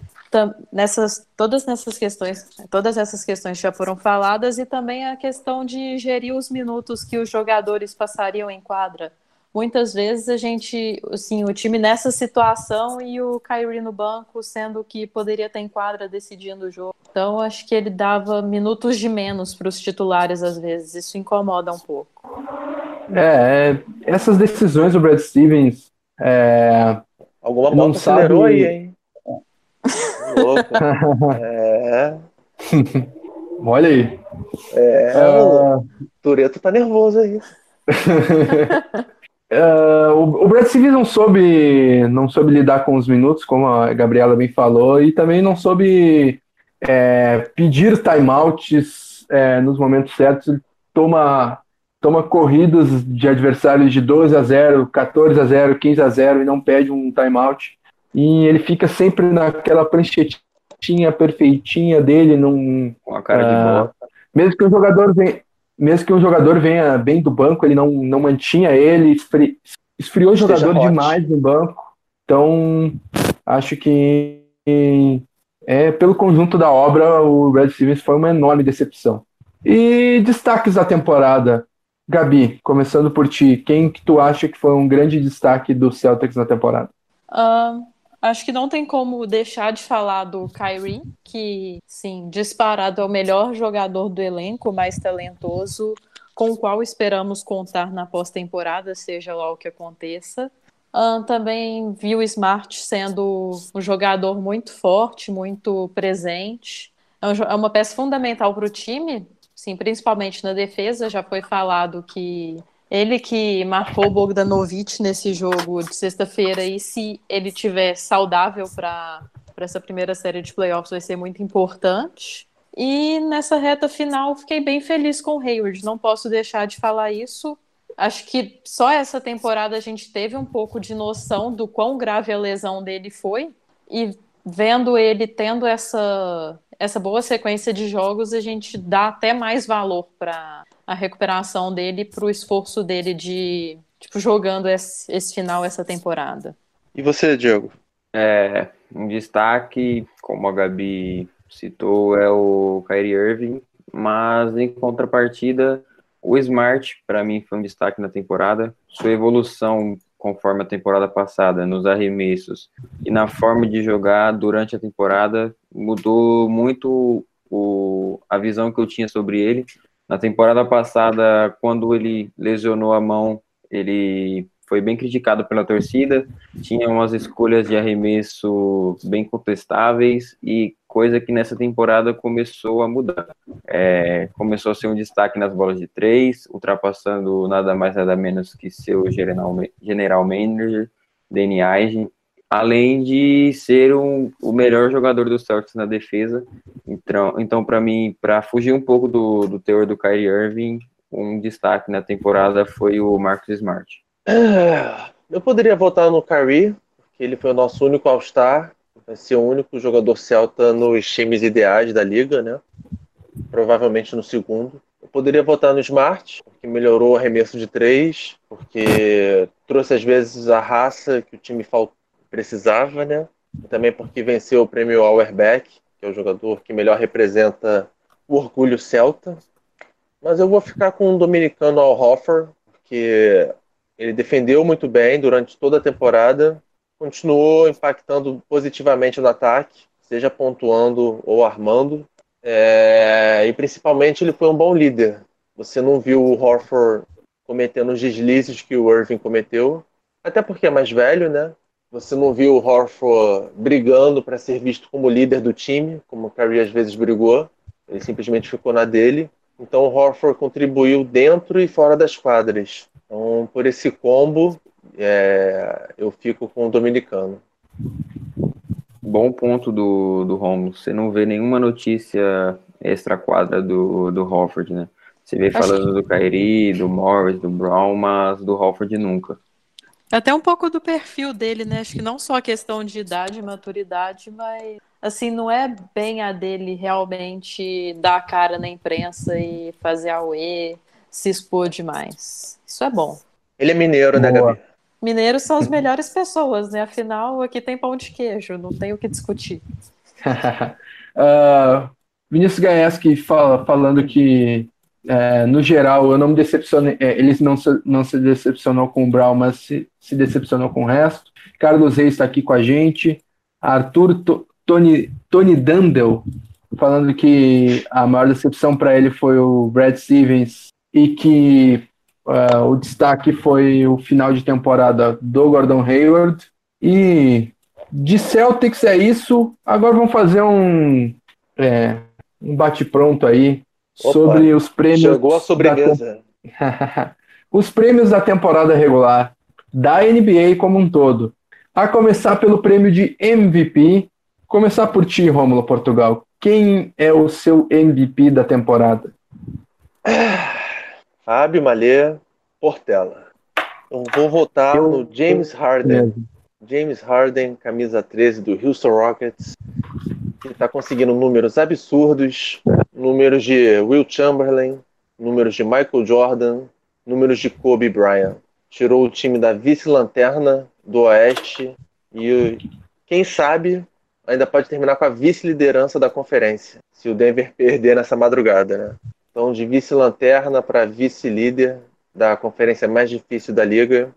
nessas todas nessas questões, todas essas questões já foram faladas e também a questão de gerir os minutos que os jogadores passariam em quadra. Muitas vezes a gente, assim, o time nessa situação e o Kyrie no banco, sendo que poderia ter em quadra decidindo o jogo. Então, acho que ele dava minutos de menos para os titulares às vezes. Isso incomoda um pouco. É, essas decisões do Brad Stevens. É, Alguma não moto acelerou sabe- aí, hein? <laughs> Louco. É, <laughs> olha aí. é, Ah, o Tureto tá nervoso aí. <laughs> Ah, o, o Brad Stevens não soube, não soube lidar com os minutos, como a Gabriela bem falou, e também não soube é, pedir timeouts é, nos momentos certos. Ele toma, toma corridas de adversários de 12 a 0, 14 a 0, 15 a 0 e não pede um timeout. E ele fica sempre naquela pranchetinha perfeitinha dele, num, Com a cara de Ah, bola. mesmo que o jogador venha, mesmo que um jogador venha bem do banco, ele não, não mantinha ele, esfri- esfriou o jogador hot. demais no banco. Então, acho que é, pelo conjunto da obra, o Red Stevens foi uma enorme decepção. E destaques da temporada. Gabi, começando por ti, quem que tu acha que foi um grande destaque do Celtics na temporada? Ahn, acho que não tem como deixar de falar do Kyrie, que, sim, disparado é o melhor jogador do elenco, mais talentoso, com o qual esperamos contar na pós-temporada, seja lá o que aconteça. Ahn, também vi o Smart sendo um jogador muito forte, muito presente. É, um é uma peça fundamental para o time, sim, principalmente na defesa. Já foi falado que ele que marcou o Bogdanovic nesse jogo de sexta-feira, e se ele tiver saudável para essa primeira série de playoffs, vai ser muito importante. E nessa reta final, fiquei bem feliz com o Hayward. Não posso deixar de falar isso. Acho que só essa temporada a gente teve um pouco de noção do quão grave a lesão dele foi. E vendo ele tendo essa, essa boa sequência de jogos, a gente dá até mais valor para a recuperação dele, para o esforço dele de tipo, jogando esse, esse final, essa temporada. E você, Diego? É, um destaque, como a Gabi citou, é o Kyrie Irving. mas em contrapartida, o Smart, para mim, foi um destaque na temporada. Sua evolução conforme a temporada passada, nos arremessos e na forma de jogar durante a temporada, mudou muito o, a visão que eu tinha sobre ele. Na temporada passada, quando ele lesionou a mão, ele foi bem criticado pela torcida, tinha umas escolhas de arremesso bem contestáveis e coisa que nessa temporada começou a mudar. É, começou a ser um destaque nas bolas de três, ultrapassando nada mais nada menos que seu general, general manager, Danny Ainge, além de ser um, o melhor jogador do Celtics na defesa. Então, então para mim, para fugir um pouco do, do teor do Kyrie Irving, um destaque na temporada foi o Marcus Smart. Eu poderia votar no Kyrie, porque ele foi o nosso único All-Star, vai ser o único jogador celta nos times ideais da liga, né? Provavelmente no segundo. Eu poderia votar no Smart, porque melhorou o arremesso de três, porque trouxe às vezes a raça que o time precisava, né? E também porque venceu o prêmio Auerbeck, que é o jogador que melhor representa o orgulho celta. Mas eu vou ficar com o dominicano Al Hoffer, porque ele defendeu muito bem durante toda a temporada, continuou impactando positivamente no ataque, seja pontuando ou armando. É, e principalmente ele foi um bom líder. Você não viu o Horford cometendo os deslizes que o Irving cometeu, até porque é mais velho, né? Você não viu o Horford brigando para ser visto como líder do time, como o Curry às vezes brigou. Ele simplesmente ficou na dele. Então o Horford contribuiu dentro e fora das quadras. Então, por esse combo, é, eu fico com o dominicano. Bom ponto do, do Romulo. Você não vê nenhuma notícia extra quadra do, do Hofford, né? Você vê falando que... do Kairi, do Morris, do Brown, mas do Hofford nunca. Até um pouco do perfil dele, né? Acho que não só a questão de idade e maturidade, mas assim, não é bem a dele realmente dar a cara na imprensa e fazer a UE, se expor demais. Isso é bom. Ele é mineiro, né, Boa. né, Gabi? Mineiros são as <laughs> melhores pessoas, né? Afinal, aqui tem pão de queijo, não tem o que discutir. uh, <laughs> Vinícius Gaeski fala, falando que, é, no geral, eu não me decepcionei. É, eles não se, não se decepcionou com o Brown, mas se, se decepcionou com o resto. Carlos Reis está aqui com a gente. Arthur T Tony, Tony Dandel falando que a maior decepção para ele foi o Brad Stevens e que uh, o destaque foi o final de temporada do Gordon Hayward. E de Celtics é isso. Agora vamos fazer um, é, um bate-pronto aí Opa, sobre os prêmios. Chegou a sobremesa. Da... <laughs> os prêmios da temporada regular da NBA como um todo. A começar pelo prêmio de MVP. Começar por ti, Rômulo Portugal. Quem é o seu MVP da temporada? <sighs> Fábio Malê, Portela. Eu vou votar eu, no James Harden. James Harden, camisa 13 do Houston Rockets, que está conseguindo números absurdos, números de Will Chamberlain, números de Michael Jordan, números de Kobe Bryant. Tirou o time da vice-lanterna do Oeste e, quem sabe, ainda pode terminar com a vice-liderança da conferência, se o Denver perder nessa madrugada, né? Então, de vice-lanterna para vice-líder da conferência mais difícil da liga.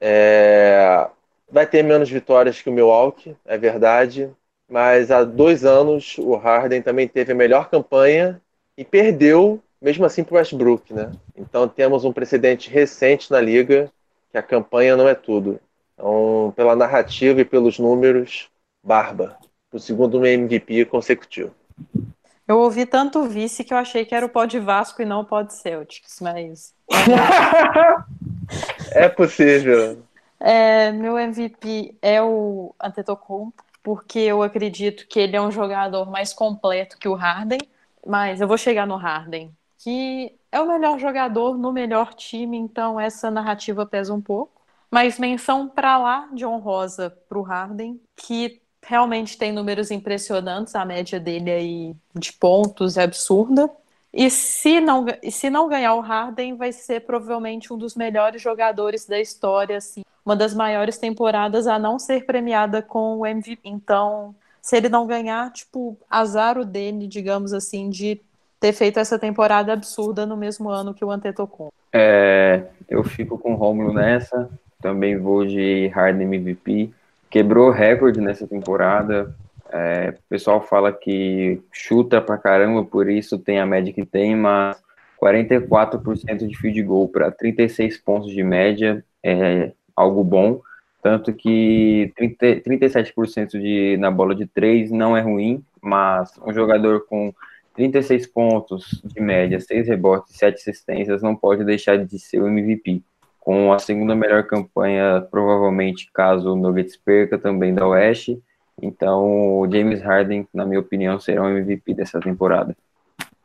É... Vai ter menos vitórias que o Milwaukee, é verdade. Mas há dois anos o Harden também teve a melhor campanha e perdeu, mesmo assim, para o Westbrook. Né? Então temos um precedente recente na liga que a campanha não é tudo. Então, pela narrativa e pelos números, Barba, o segundo MVP consecutivo. Eu ouvi tanto vice que eu achei que era o pó de Vasco e não o pó de Celtics, mas. é possível. É, meu MVP é o Antetokounmpo, porque eu acredito que ele é um jogador mais completo que o Harden, mas eu vou chegar no Harden, que é o melhor jogador no melhor time, então essa narrativa pesa um pouco. Mas menção para lá de honrosa para o Harden, que realmente tem números impressionantes, a média dele aí de pontos é absurda. E se não, se não ganhar o Harden, vai ser provavelmente um dos melhores jogadores da história, assim, uma das maiores temporadas a não ser premiada com o MVP. Então, se ele não ganhar, tipo, azar o dele, digamos assim, de ter feito essa temporada absurda no mesmo ano que o Antetokounmpo. É, eu fico com o Romulo nessa, também vou de Harden MVP. Quebrou recorde nessa temporada. É, o pessoal fala que chuta pra caramba, por isso tem a média que tem, mas 44% de field goal para 36 pontos de média é algo bom. Tanto que 30, 37% de, na bola de 3 não é ruim, mas um jogador com 36 pontos de média, 6 rebotes, 7 assistências não pode deixar de ser o MVP. Com a segunda melhor campanha, provavelmente, caso o Nuggets perca também da Oeste. Então, o James Harden, na minha opinião, será o MVP dessa temporada.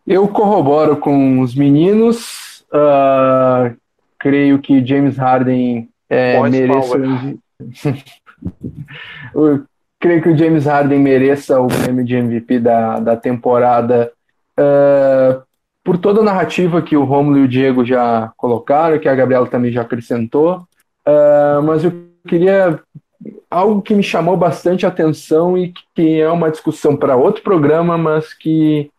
Eu corroboro com os meninos. Uh, creio que James Harden é, mereça. <laughs> Eu creio que o James Harden mereça o prêmio de MVP da, da temporada uh, por toda a narrativa que o Romulo e o Diego já colocaram, que a Gabriela também já acrescentou. Uh, mas eu queria algo que me chamou bastante atenção e que é uma discussão para outro programa, mas que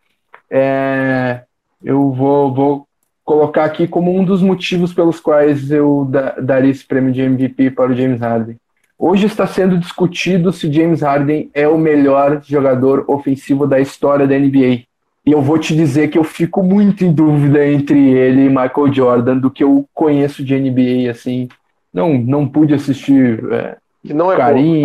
é, eu vou, vou colocar aqui como um dos motivos pelos quais eu da, daria esse prêmio de MVP para o James Harden. Hoje está sendo discutido se James Harden é o melhor jogador ofensivo da história da NBA. E eu vou te dizer que eu fico muito em dúvida entre ele e Michael Jordan do que eu conheço de NBA, assim. Não, não pude assistir é, que não é Karim,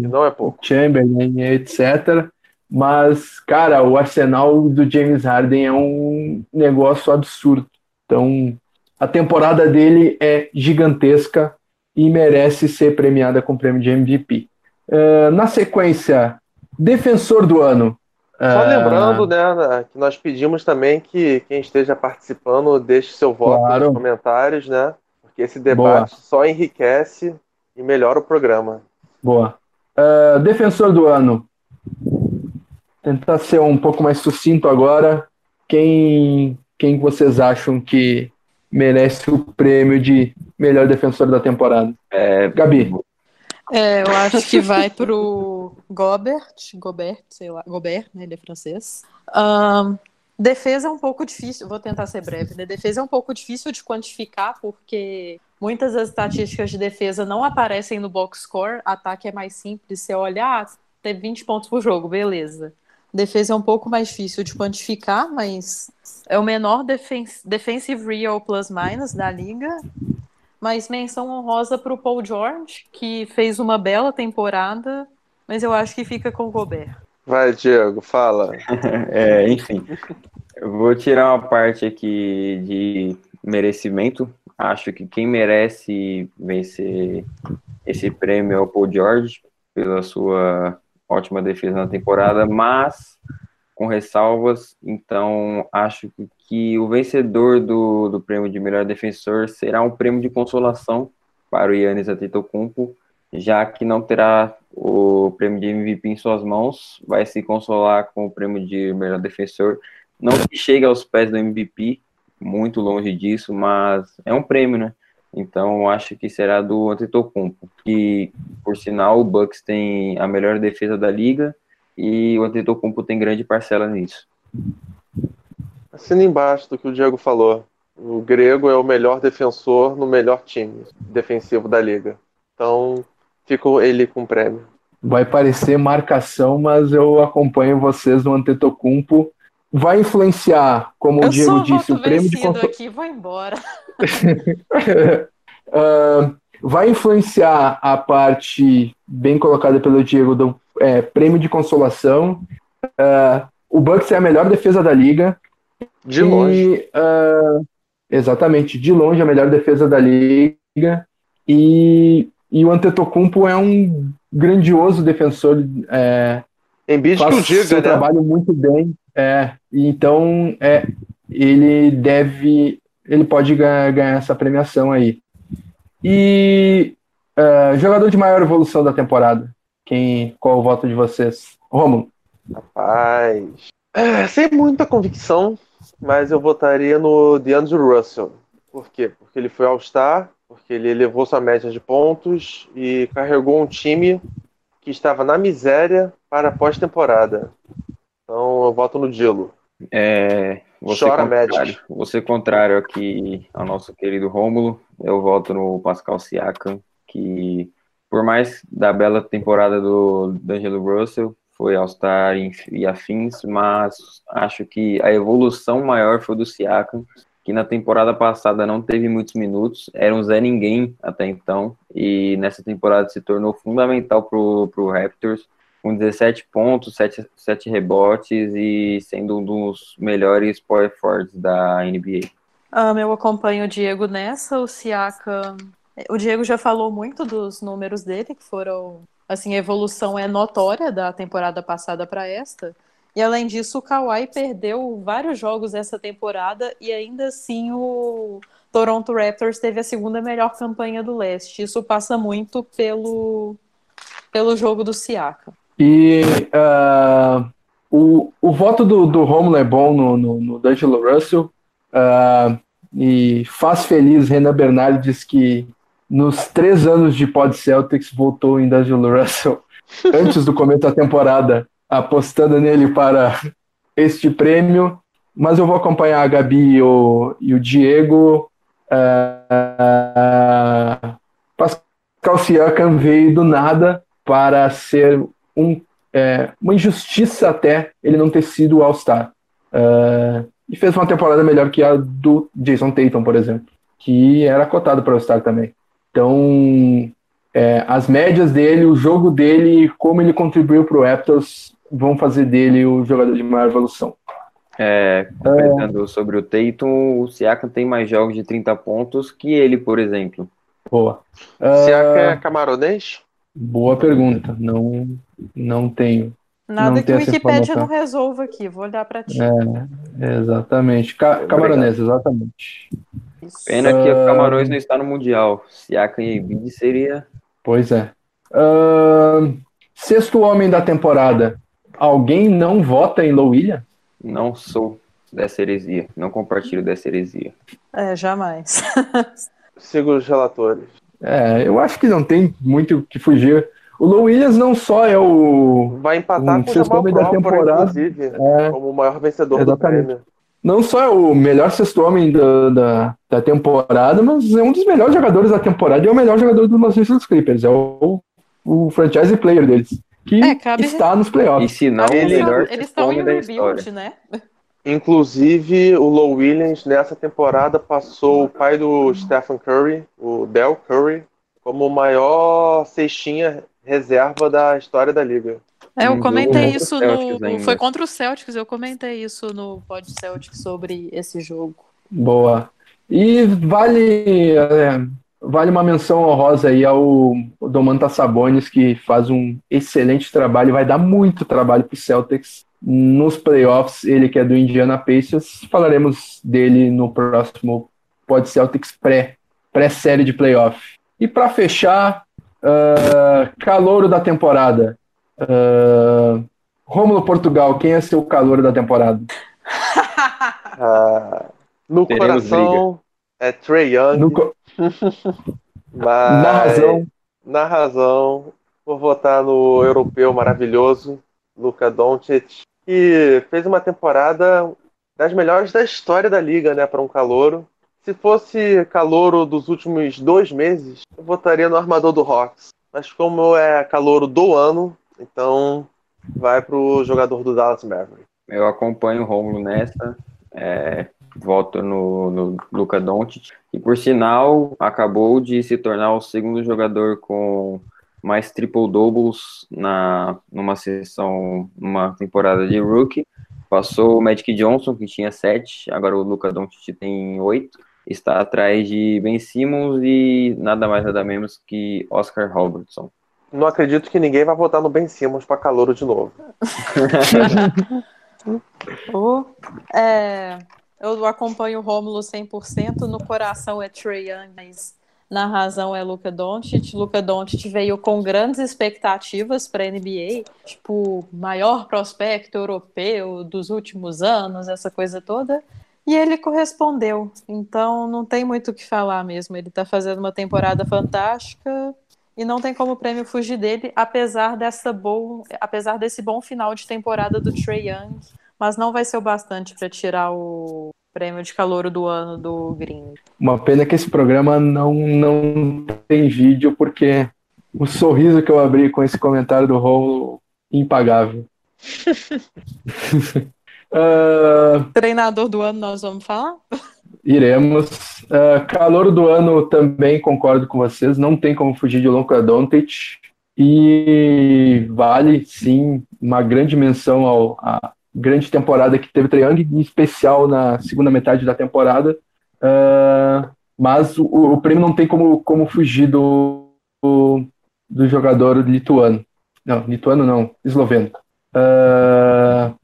não é pouco. Chamberlain, etc. Mas, cara, o arsenal do James Harden é um negócio absurdo. Então, a temporada dele é gigantesca e merece ser premiada com o prêmio de MVP. Uh, eh, na sequência, defensor do ano. Só uh, lembrando, né, que nós pedimos também que quem esteja participando deixe seu voto claro. nos comentários, né? Porque esse debate Boa. só enriquece e melhora o programa. Boa. Uh, defensor do ano. Tentar ser um pouco mais sucinto agora. Quem, quem vocês acham que merece o prêmio de melhor defensor da temporada? É, Gabi. É, eu <laughs> acho que vai pro Gobert, Gobert, sei lá, Gobert, né? Ele é francês. Um, defesa é um pouco difícil, vou tentar ser breve, né? Defesa é um pouco difícil de quantificar, porque Muitas das estatísticas de defesa não aparecem no box score. Ataque é mais simples. Você olha, ah, teve 20 pontos por jogo, beleza. Defesa é um pouco mais difícil de quantificar, mas é o menor defens defensive real plus minus da liga. Mas menção honrosa para o Paul George, que fez uma bela temporada, mas eu acho que fica com o Gobert. Vai, Diego, fala. <laughs> é, enfim, eu vou tirar uma parte aqui de merecimento Acho que quem merece vencer esse prêmio é o Paul George, pela sua ótima defesa na temporada, mas com ressalvas. Então, acho que o vencedor do, do prêmio de melhor defensor será um prêmio de consolação para o Yannis Antetokounmpo, já que não terá o prêmio de MVP em suas mãos, vai se consolar com o prêmio de melhor defensor. Não que chegue aos pés do MVP, muito longe disso, mas é um prêmio, né? Então acho que será do Antetokounmpo, que por sinal o Bucks tem a melhor defesa da liga e o Antetokounmpo tem grande parcela nisso. Assina embaixo do que o Diego falou. O grego é o melhor defensor no melhor time defensivo da liga. Então, fico ele com o prêmio. Vai parecer marcação, mas eu acompanho vocês no Antetokounmpo vai influenciar, como eu o Diego disse, o prêmio de consolação. aqui, vou embora. uh, <laughs> vai influenciar a parte bem colocada pelo Diego do é, prêmio de consolação. Uh, o Bucks é a melhor defesa da liga. De e, longe. Uh, exatamente, de longe a melhor defesa da liga. E, e o Antetokounmpo é um grandioso defensor. É, em que o diga, seu né? trabalho muito bem. É, então é, ele deve, ele pode ganhar, ganhar essa premiação aí. E uh, jogador de maior evolução da temporada, quem, qual o voto de vocês? Romulo. Rapaz, é, sem muita convicção, mas eu votaria no DeAndre Russell. Por quê? Porque ele foi All-Star, porque ele elevou sua média de pontos e carregou um time que estava na miséria para a pós-temporada. Então eu voto no Dilo. É, Você Chora, contrário, Magic. você contrário aqui ao nosso querido Rômulo, eu voto no Pascal Siakam, que por mais da bela temporada do D'Angelo Russell, foi All-Star e e afins, mas acho que a evolução maior foi do Siakam, que na temporada passada não teve muitos minutos, era um Zé Ninguém até então, e nessa temporada se tornou fundamental pro, pro Raptors, com 17 pontos, 7, 7 rebotes e sendo um dos melhores power forwards da NBA. Ah, eu acompanho o Diego nessa, o Siaka. O Diego já falou muito dos números dele, que foram. Assim, a evolução é notória da temporada passada para esta. E além disso, o Kawhi perdeu vários jogos essa temporada e ainda assim o Toronto Raptors teve a segunda melhor campanha do leste. Isso passa muito pelo, pelo jogo do Siaka. E ah, o, o voto do, do Romulo é bom no, no, no D'Angelo Russell. ah, e faz feliz Renan Bernardes que nos três anos de Pod Celtics votou em D'Angelo Russell <laughs> antes do começo da temporada, apostando nele para este prêmio. Mas eu vou acompanhar a Gabi e o, e o Diego. Ah, Pascal Siakam veio do nada para ser um, é, uma injustiça até ele não ter sido o All-Star. Ah, e fez uma temporada melhor que a do Jason Tatum, por exemplo, que era cotado para All-Star também. Então, é, as médias dele, o jogo dele, como ele contribuiu para o Raptors, vão fazer dele o jogador de maior evolução. É, comentando sobre o Tatum, o Siakam tem mais jogos de 30 pontos que ele, por exemplo. Boa. Siakam Ah, é camaronês? boa pergunta. Não, não tenho. Nada Não que o Wikipedia não resolva aqui. Vou olhar para ti. É, exatamente. Ca Camaronês, exatamente. Isso. Pena que o Camarões não está no Mundial. Siakam e Embiid seria Pois é. Ahn, sexto homem da temporada. Alguém não vota em Williams? Não sou dessa heresia. Não compartilho dessa heresia. É, jamais. <laughs> Sigo os relatores. É, eu acho que não tem muito o que fugir. O Low Williams não só é o. Vai empatar Um com o sexto Jamal homem da Crawford, temporada. inclusive, é, como o maior vencedor Exatamente. do prêmio. Não só é o melhor sexto homem da, da, da temporada, mas é um dos melhores jogadores da temporada e é o melhor jogador do Los Angeles Clippers. É o, o franchise player deles. Que É, cabe- está nos E playoffs. se não, Ele- melhor eles estão em rebuild, né? Inclusive, o Low Williams, nessa temporada, passou o pai do Stephen Curry, o Del Curry, como o maior cestinha reserva da história da liga. É, eu Um comentei jogo isso no. ainda. Foi contra o Celtics, eu comentei isso no Pod Celtics sobre esse jogo. Boa. E vale, é, vale uma menção honrosa aí ao Domantas Sabonis, que faz um excelente trabalho e vai dar muito trabalho para o Celtics nos playoffs. Ele que é do Indiana Pacers. Falaremos dele no próximo Pod Celtics pré, pré-série de playoff. E para fechar, ah, calouro da temporada. Ah, Rômulo Portugal, quem é seu calouro da temporada? <laughs> Ah, no Teremos coração é Trey Young, No co- <laughs> mas na razão, na razão, vou votar no europeu maravilhoso, Luka Doncic, que fez uma temporada das melhores da história da liga, né, para um calouro. Se fosse calouro dos últimos dois meses, eu votaria no armador do Hawks. Mas como é calouro do ano, então vai pro jogador do Dallas Mavericks. Eu acompanho o Romulo nessa. É, voto no, no Luka Doncic. E por sinal, acabou de se tornar o segundo jogador com mais triple doubles na numa sessão, numa temporada de rookie. Passou o Magic Johnson, que tinha sete, agora o Luka Doncic tem oito. Está atrás de Ben Simmons e nada mais nada menos que Oscar Robertson. Não acredito que ninguém vai votar no Ben Simmons para calouro de novo. <laughs> Oh, é, eu acompanho o Rômulo 100%, no coração é Trey Young, mas na razão é Luka Doncic. Luka Doncic veio com grandes expectativas para a NBA, tipo, maior prospecto europeu dos últimos anos, essa coisa toda. E ele correspondeu. Então não tem muito o que falar mesmo. Ele está fazendo uma temporada fantástica e não tem como o prêmio fugir dele, apesar dessa bom, apesar desse bom final de temporada do Trey Young, mas não vai ser o bastante para tirar o prêmio de calor do ano do Green. Uma pena que esse programa não, não tem vídeo, porque o sorriso que eu abri com esse comentário do Rolo, impagável. <laughs> uh, Treinador do ano, nós vamos falar? Iremos. Uh, calor do ano também concordo com vocês. Não tem como fugir de Luka Doncic. E vale, sim, uma grande menção ao, à grande temporada que teve o Triang, em especial na segunda metade da temporada. Uh, mas o, o, prêmio não tem como, como fugir do, do, do jogador lituano. Não, lituano não, esloveno. Uh,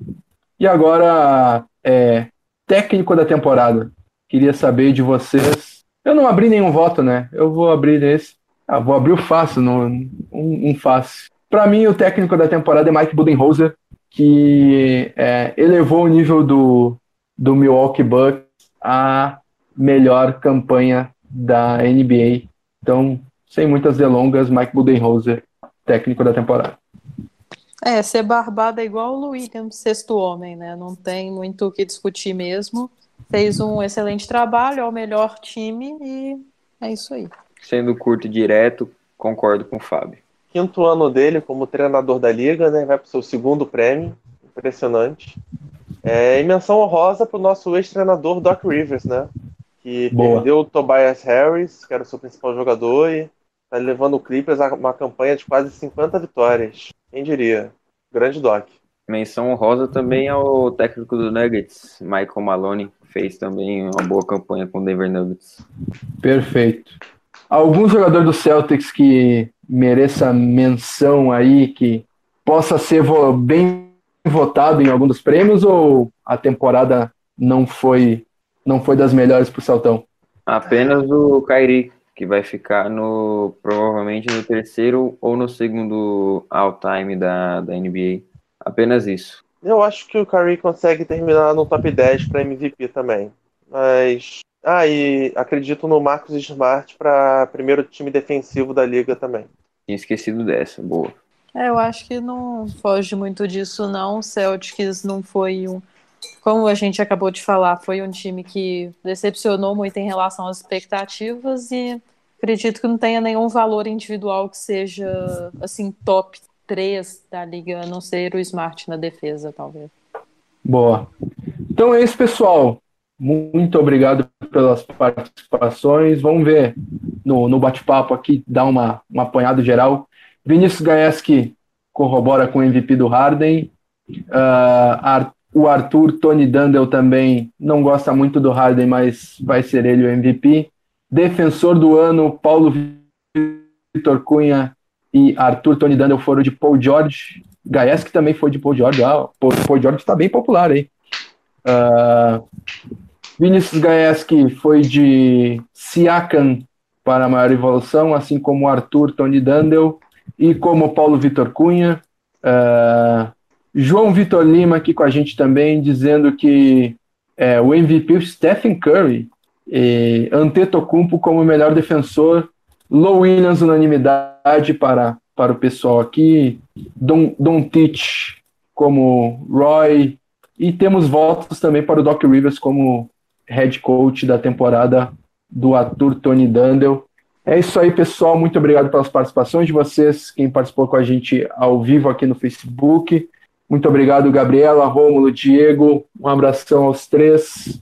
e agora, é, técnico da temporada. Queria saber de vocês. Eu não abri nenhum voto, né? Eu vou abrir esse. Ah, vou abrir o fácil, no, um, um fácil. Para mim, o técnico da temporada é Mike Budenholzer, que é, elevou o nível do, do Milwaukee Bucks à melhor campanha da NBA. Então, sem muitas delongas, Mike Budenholzer, técnico da temporada. É, ser barbado é igual o Williams, sexto homem, né? Não tem muito o que discutir mesmo. Fez um excelente trabalho, é o melhor time e é isso aí. Sendo curto e direto, concordo com o Fábio. Quinto ano dele como treinador da liga, né? Vai para o seu segundo prêmio. Impressionante. É, e menção honrosa para o nosso ex-treinador Doc Rivers, né? Que Boa. perdeu o Tobias Harris, que era o seu principal jogador, e está levando o Clippers a uma campanha de quase 50 vitórias. Quem diria? Grande Doc. Menção honrosa também ao técnico do Nuggets, Michael Maloney, fez também uma boa campanha com o Denver Nuggets. Perfeito. Algum jogador do Celtics que mereça menção aí, que possa ser bem votado em algum dos prêmios ou a temporada não foi não foi das melhores para o Celtão? Apenas o Kyrie, que vai ficar no provavelmente no terceiro ou no segundo all-time da, da NBA. Apenas isso. Eu acho que o Curry consegue terminar no top 10 para MVP também. Mas. Ah, e acredito no Marcos Smart para primeiro time defensivo da liga também. Tinha esquecido dessa, boa. É, eu acho que não foge muito disso, não. O Celtics não foi um. Como a gente acabou de falar, foi um time que decepcionou muito em relação às expectativas e acredito que não tenha nenhum valor individual que seja assim top 3 da liga, a não ser o Smart na defesa, talvez. Boa. Então é isso, pessoal. Muito obrigado pelas participações. Vamos ver no, no bate-papo aqui, dar uma, uma apanhada geral. Vinícius Gaeski corrobora com o MVP do Harden. Uh, o Arthur Tony Dandel também não gosta muito do Harden, mas vai ser ele o MVP. Defensor do ano, Paulo Vitor Cunha e Arthur Tony Dandel foram de Paul George. Gaeski também foi de Paul George. Ah, Paul, Paul George está bem popular aí. Uh, Vinicius Gaeski foi de Siakam para a maior evolução, assim como Arthur Tony Dandel e como Paulo Vitor Cunha. Uh, João Vitor Lima aqui com a gente também, dizendo que é, o MVP o Stephen Curry e Antetokounmpo como melhor defensor, Low Williams unanimidade para, para o pessoal aqui, Don, Don Teach como Roy, e temos votos também para o Doc Rivers como head coach da temporada do Arthur Tony Dandel. É isso aí, pessoal. Muito obrigado pelas participações de vocês, quem participou com a gente ao vivo aqui no Facebook. Muito obrigado, Gabriela, Rômulo, Diego. Um abração aos três.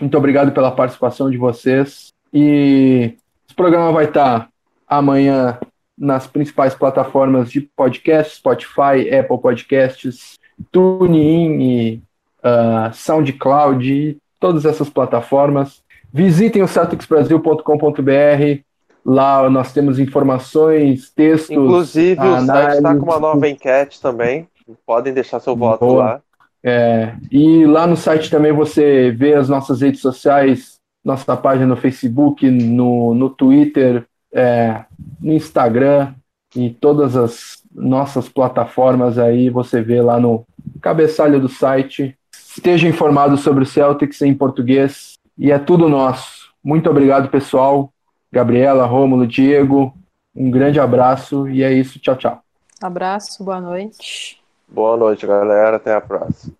Muito obrigado pela participação de vocês. E esse programa vai estar amanhã nas principais plataformas de podcast, Spotify, Apple Podcasts, TuneIn e uh, SoundCloud e todas essas plataformas. Visitem o celticsbrasil.com.br. Lá nós temos informações, textos. Inclusive, o site está com uma nova enquete também. Podem deixar seu voto Boa. lá. É, e lá no site também você vê as nossas redes sociais, nossa página no Facebook, no, no Twitter, é, no Instagram e todas as nossas plataformas aí você vê lá no cabeçalho do site. Esteja informado sobre o Celtics em português e é tudo nosso. Muito obrigado, pessoal. Gabriela, Rômulo, Diego, um grande abraço e é isso. Tchau, tchau. Abraço, boa noite. Boa noite, galera. Até a próxima.